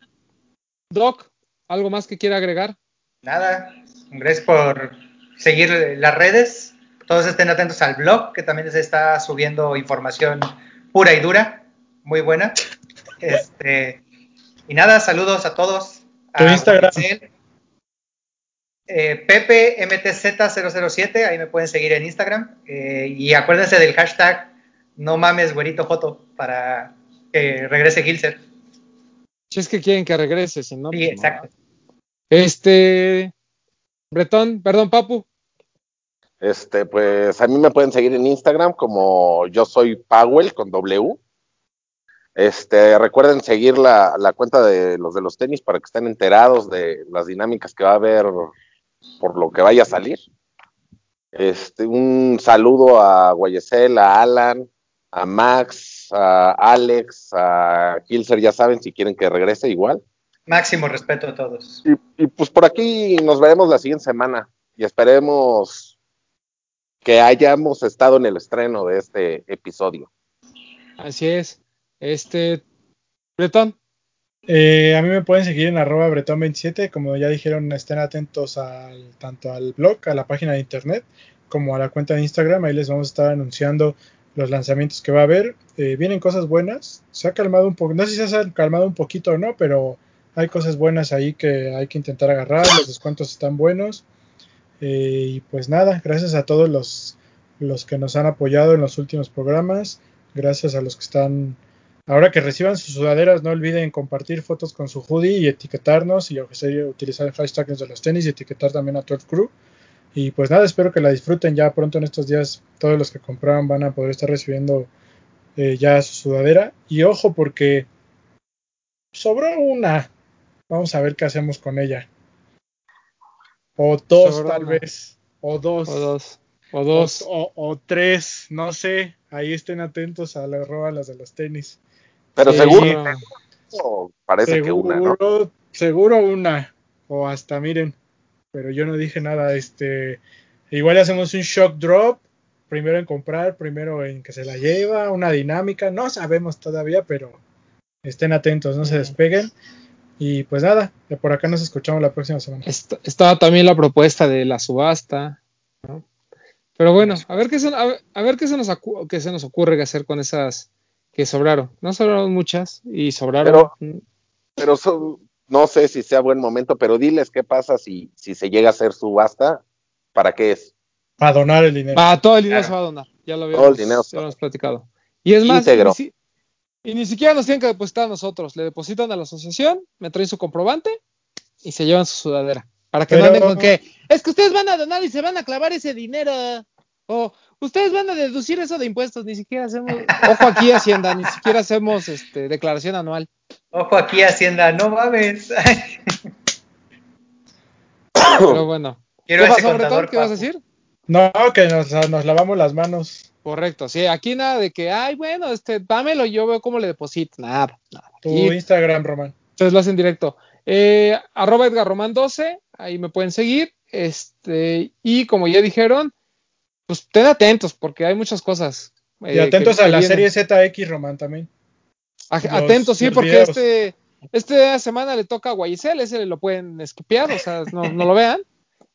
Doc, ¿algo más que quiera agregar? Nada, gracias por seguir las redes. Todos estén atentos al blog, que también se está subiendo información pura y dura, muy buena. Este, y nada, saludos a todos. Tu A Instagram. Marcel, eh, Pepe MTZ007, ahí me pueden seguir en Instagram. Eh, y acuérdense del hashtag no mames güerito joto para que regrese Gilser. Si es que quieren que regrese, si no. Sí, pues no. exacto. Este, Bretón, perdón, Papu. Este, pues a mí me pueden seguir en Instagram como yo soy Powell con W. Este, recuerden seguir la, la cuenta de los de los tenis para que estén enterados de las dinámicas que va a haber por lo que vaya a salir. Este, un saludo a Guayesel, a Alan, a Max, a Alex, a Kilser, ya saben, si quieren que regrese igual. Máximo respeto a todos. Y, y, pues por aquí nos veremos la siguiente semana y esperemos que hayamos estado en el estreno de este episodio. Así es. Este, Bretón. Eh, a mí me pueden seguir en arroba bretón27. Como ya dijeron, estén atentos al, tanto al blog, a la página de internet, como a la cuenta de Instagram. Ahí les vamos a estar anunciando los lanzamientos que va a haber. Eh, vienen cosas buenas. Se ha calmado un poco. No sé si se ha calmado un poquito o no, pero hay cosas buenas ahí que hay que intentar agarrar. Los descuentos están buenos. Eh, y pues nada, gracias a todos los, los que nos han apoyado en los últimos programas. Gracias a los que están Ahora que reciban sus sudaderas, no olviden compartir fotos con su hoodie y etiquetarnos y utilizar el hashtag de los tenis y etiquetar también a 12 Crew. Y pues nada, espero que la disfruten ya pronto en estos días. Todos los que compraron van a poder estar recibiendo eh, ya su sudadera. Y ojo porque sobró una. Vamos a ver qué hacemos con ella. O dos Sobró tal una. vez. O dos. O dos. O dos. O, o- o tres. No sé. Ahí estén atentos a la roba las de los tenis. Pero Sí, seguro parece que una, ¿no? seguro una. O hasta miren. Pero yo no dije nada. Este. Igual hacemos un shock drop. Primero en comprar, primero en que se la lleva, una dinámica. No sabemos todavía, pero estén atentos, no se despeguen. Y pues nada, de por acá nos escuchamos la próxima semana. Est- estaba también la propuesta de la subasta. ¿no? Pero bueno, a ver qué se, a ver, a ver qué se nos qué se nos ocurre que hacer con esas que sobraron. No sobraron muchas y sobraron. Pero so- no sé si sea buen momento, pero diles qué pasa si, si se llega a hacer subasta, ¿para qué es? Para donar el dinero. Ah, todo el dinero Claro. se va a donar. Ya lo Todo el habíamos, dinero se lo hemos platicado. Y es más, Íntegro. y ni, si- y ni siquiera nos tienen que depositar a nosotros. Le depositan a la asociación, me traen su comprobante y se llevan su sudadera. Para que no Pero- anden con que es que ustedes van a donar y se van a clavar ese dinero. O ustedes van a deducir eso de impuestos. Ni siquiera hacemos, ojo aquí Hacienda, ni siquiera hacemos este, declaración anual. Ojo aquí, Hacienda, no mames. Pero bueno. Quiero ¿Qué ese pasó, contador. Bretón? ¿Qué vas a decir? No, que nos, nos lavamos las manos. Correcto, sí, aquí nada de que, ay, bueno, este, dámelo, yo veo cómo le deposito. Nada, nada. Tu Aquí Instagram, Román. Ustedes lo hacen directo. Eh, arroba Edgar Román 12, ahí me pueden seguir. Este, y como ya dijeron, pues estén atentos porque hay muchas cosas. Y eh, atentos que- a que la vienen. serie ZX, Román, también. Los- Atentos, sí, porque videos. este esta semana le toca a Guayicel, ese lo pueden esquipear, o sea, no, no lo vean.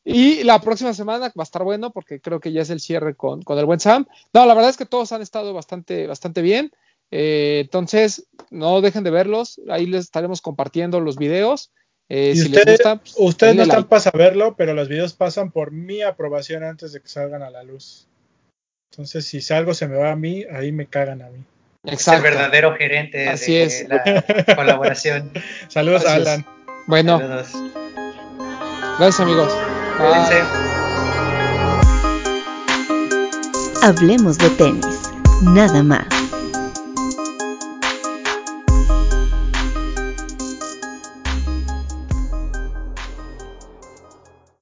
Y la próxima semana va a estar bueno porque creo que ya es el cierre con, con el buen Sam. No, la verdad es que todos han estado bastante, bastante bien. Eh, entonces, no dejen de verlos. Ahí les estaremos compartiendo los videos. Eh, Y si usted- les gusta, pues, Ustedes no están like. para saberlo, pero los videos pasan por mi aprobación antes de que salgan a la luz. Entonces, si algo se me va a mí, ahí me cagan a mí. Es el Exacto. verdadero gerente Así de es. la [LAUGHS] colaboración. Saludos a Así es. Alan. Bueno, Saludos. gracias amigos. Hablemos de tenis, nada más.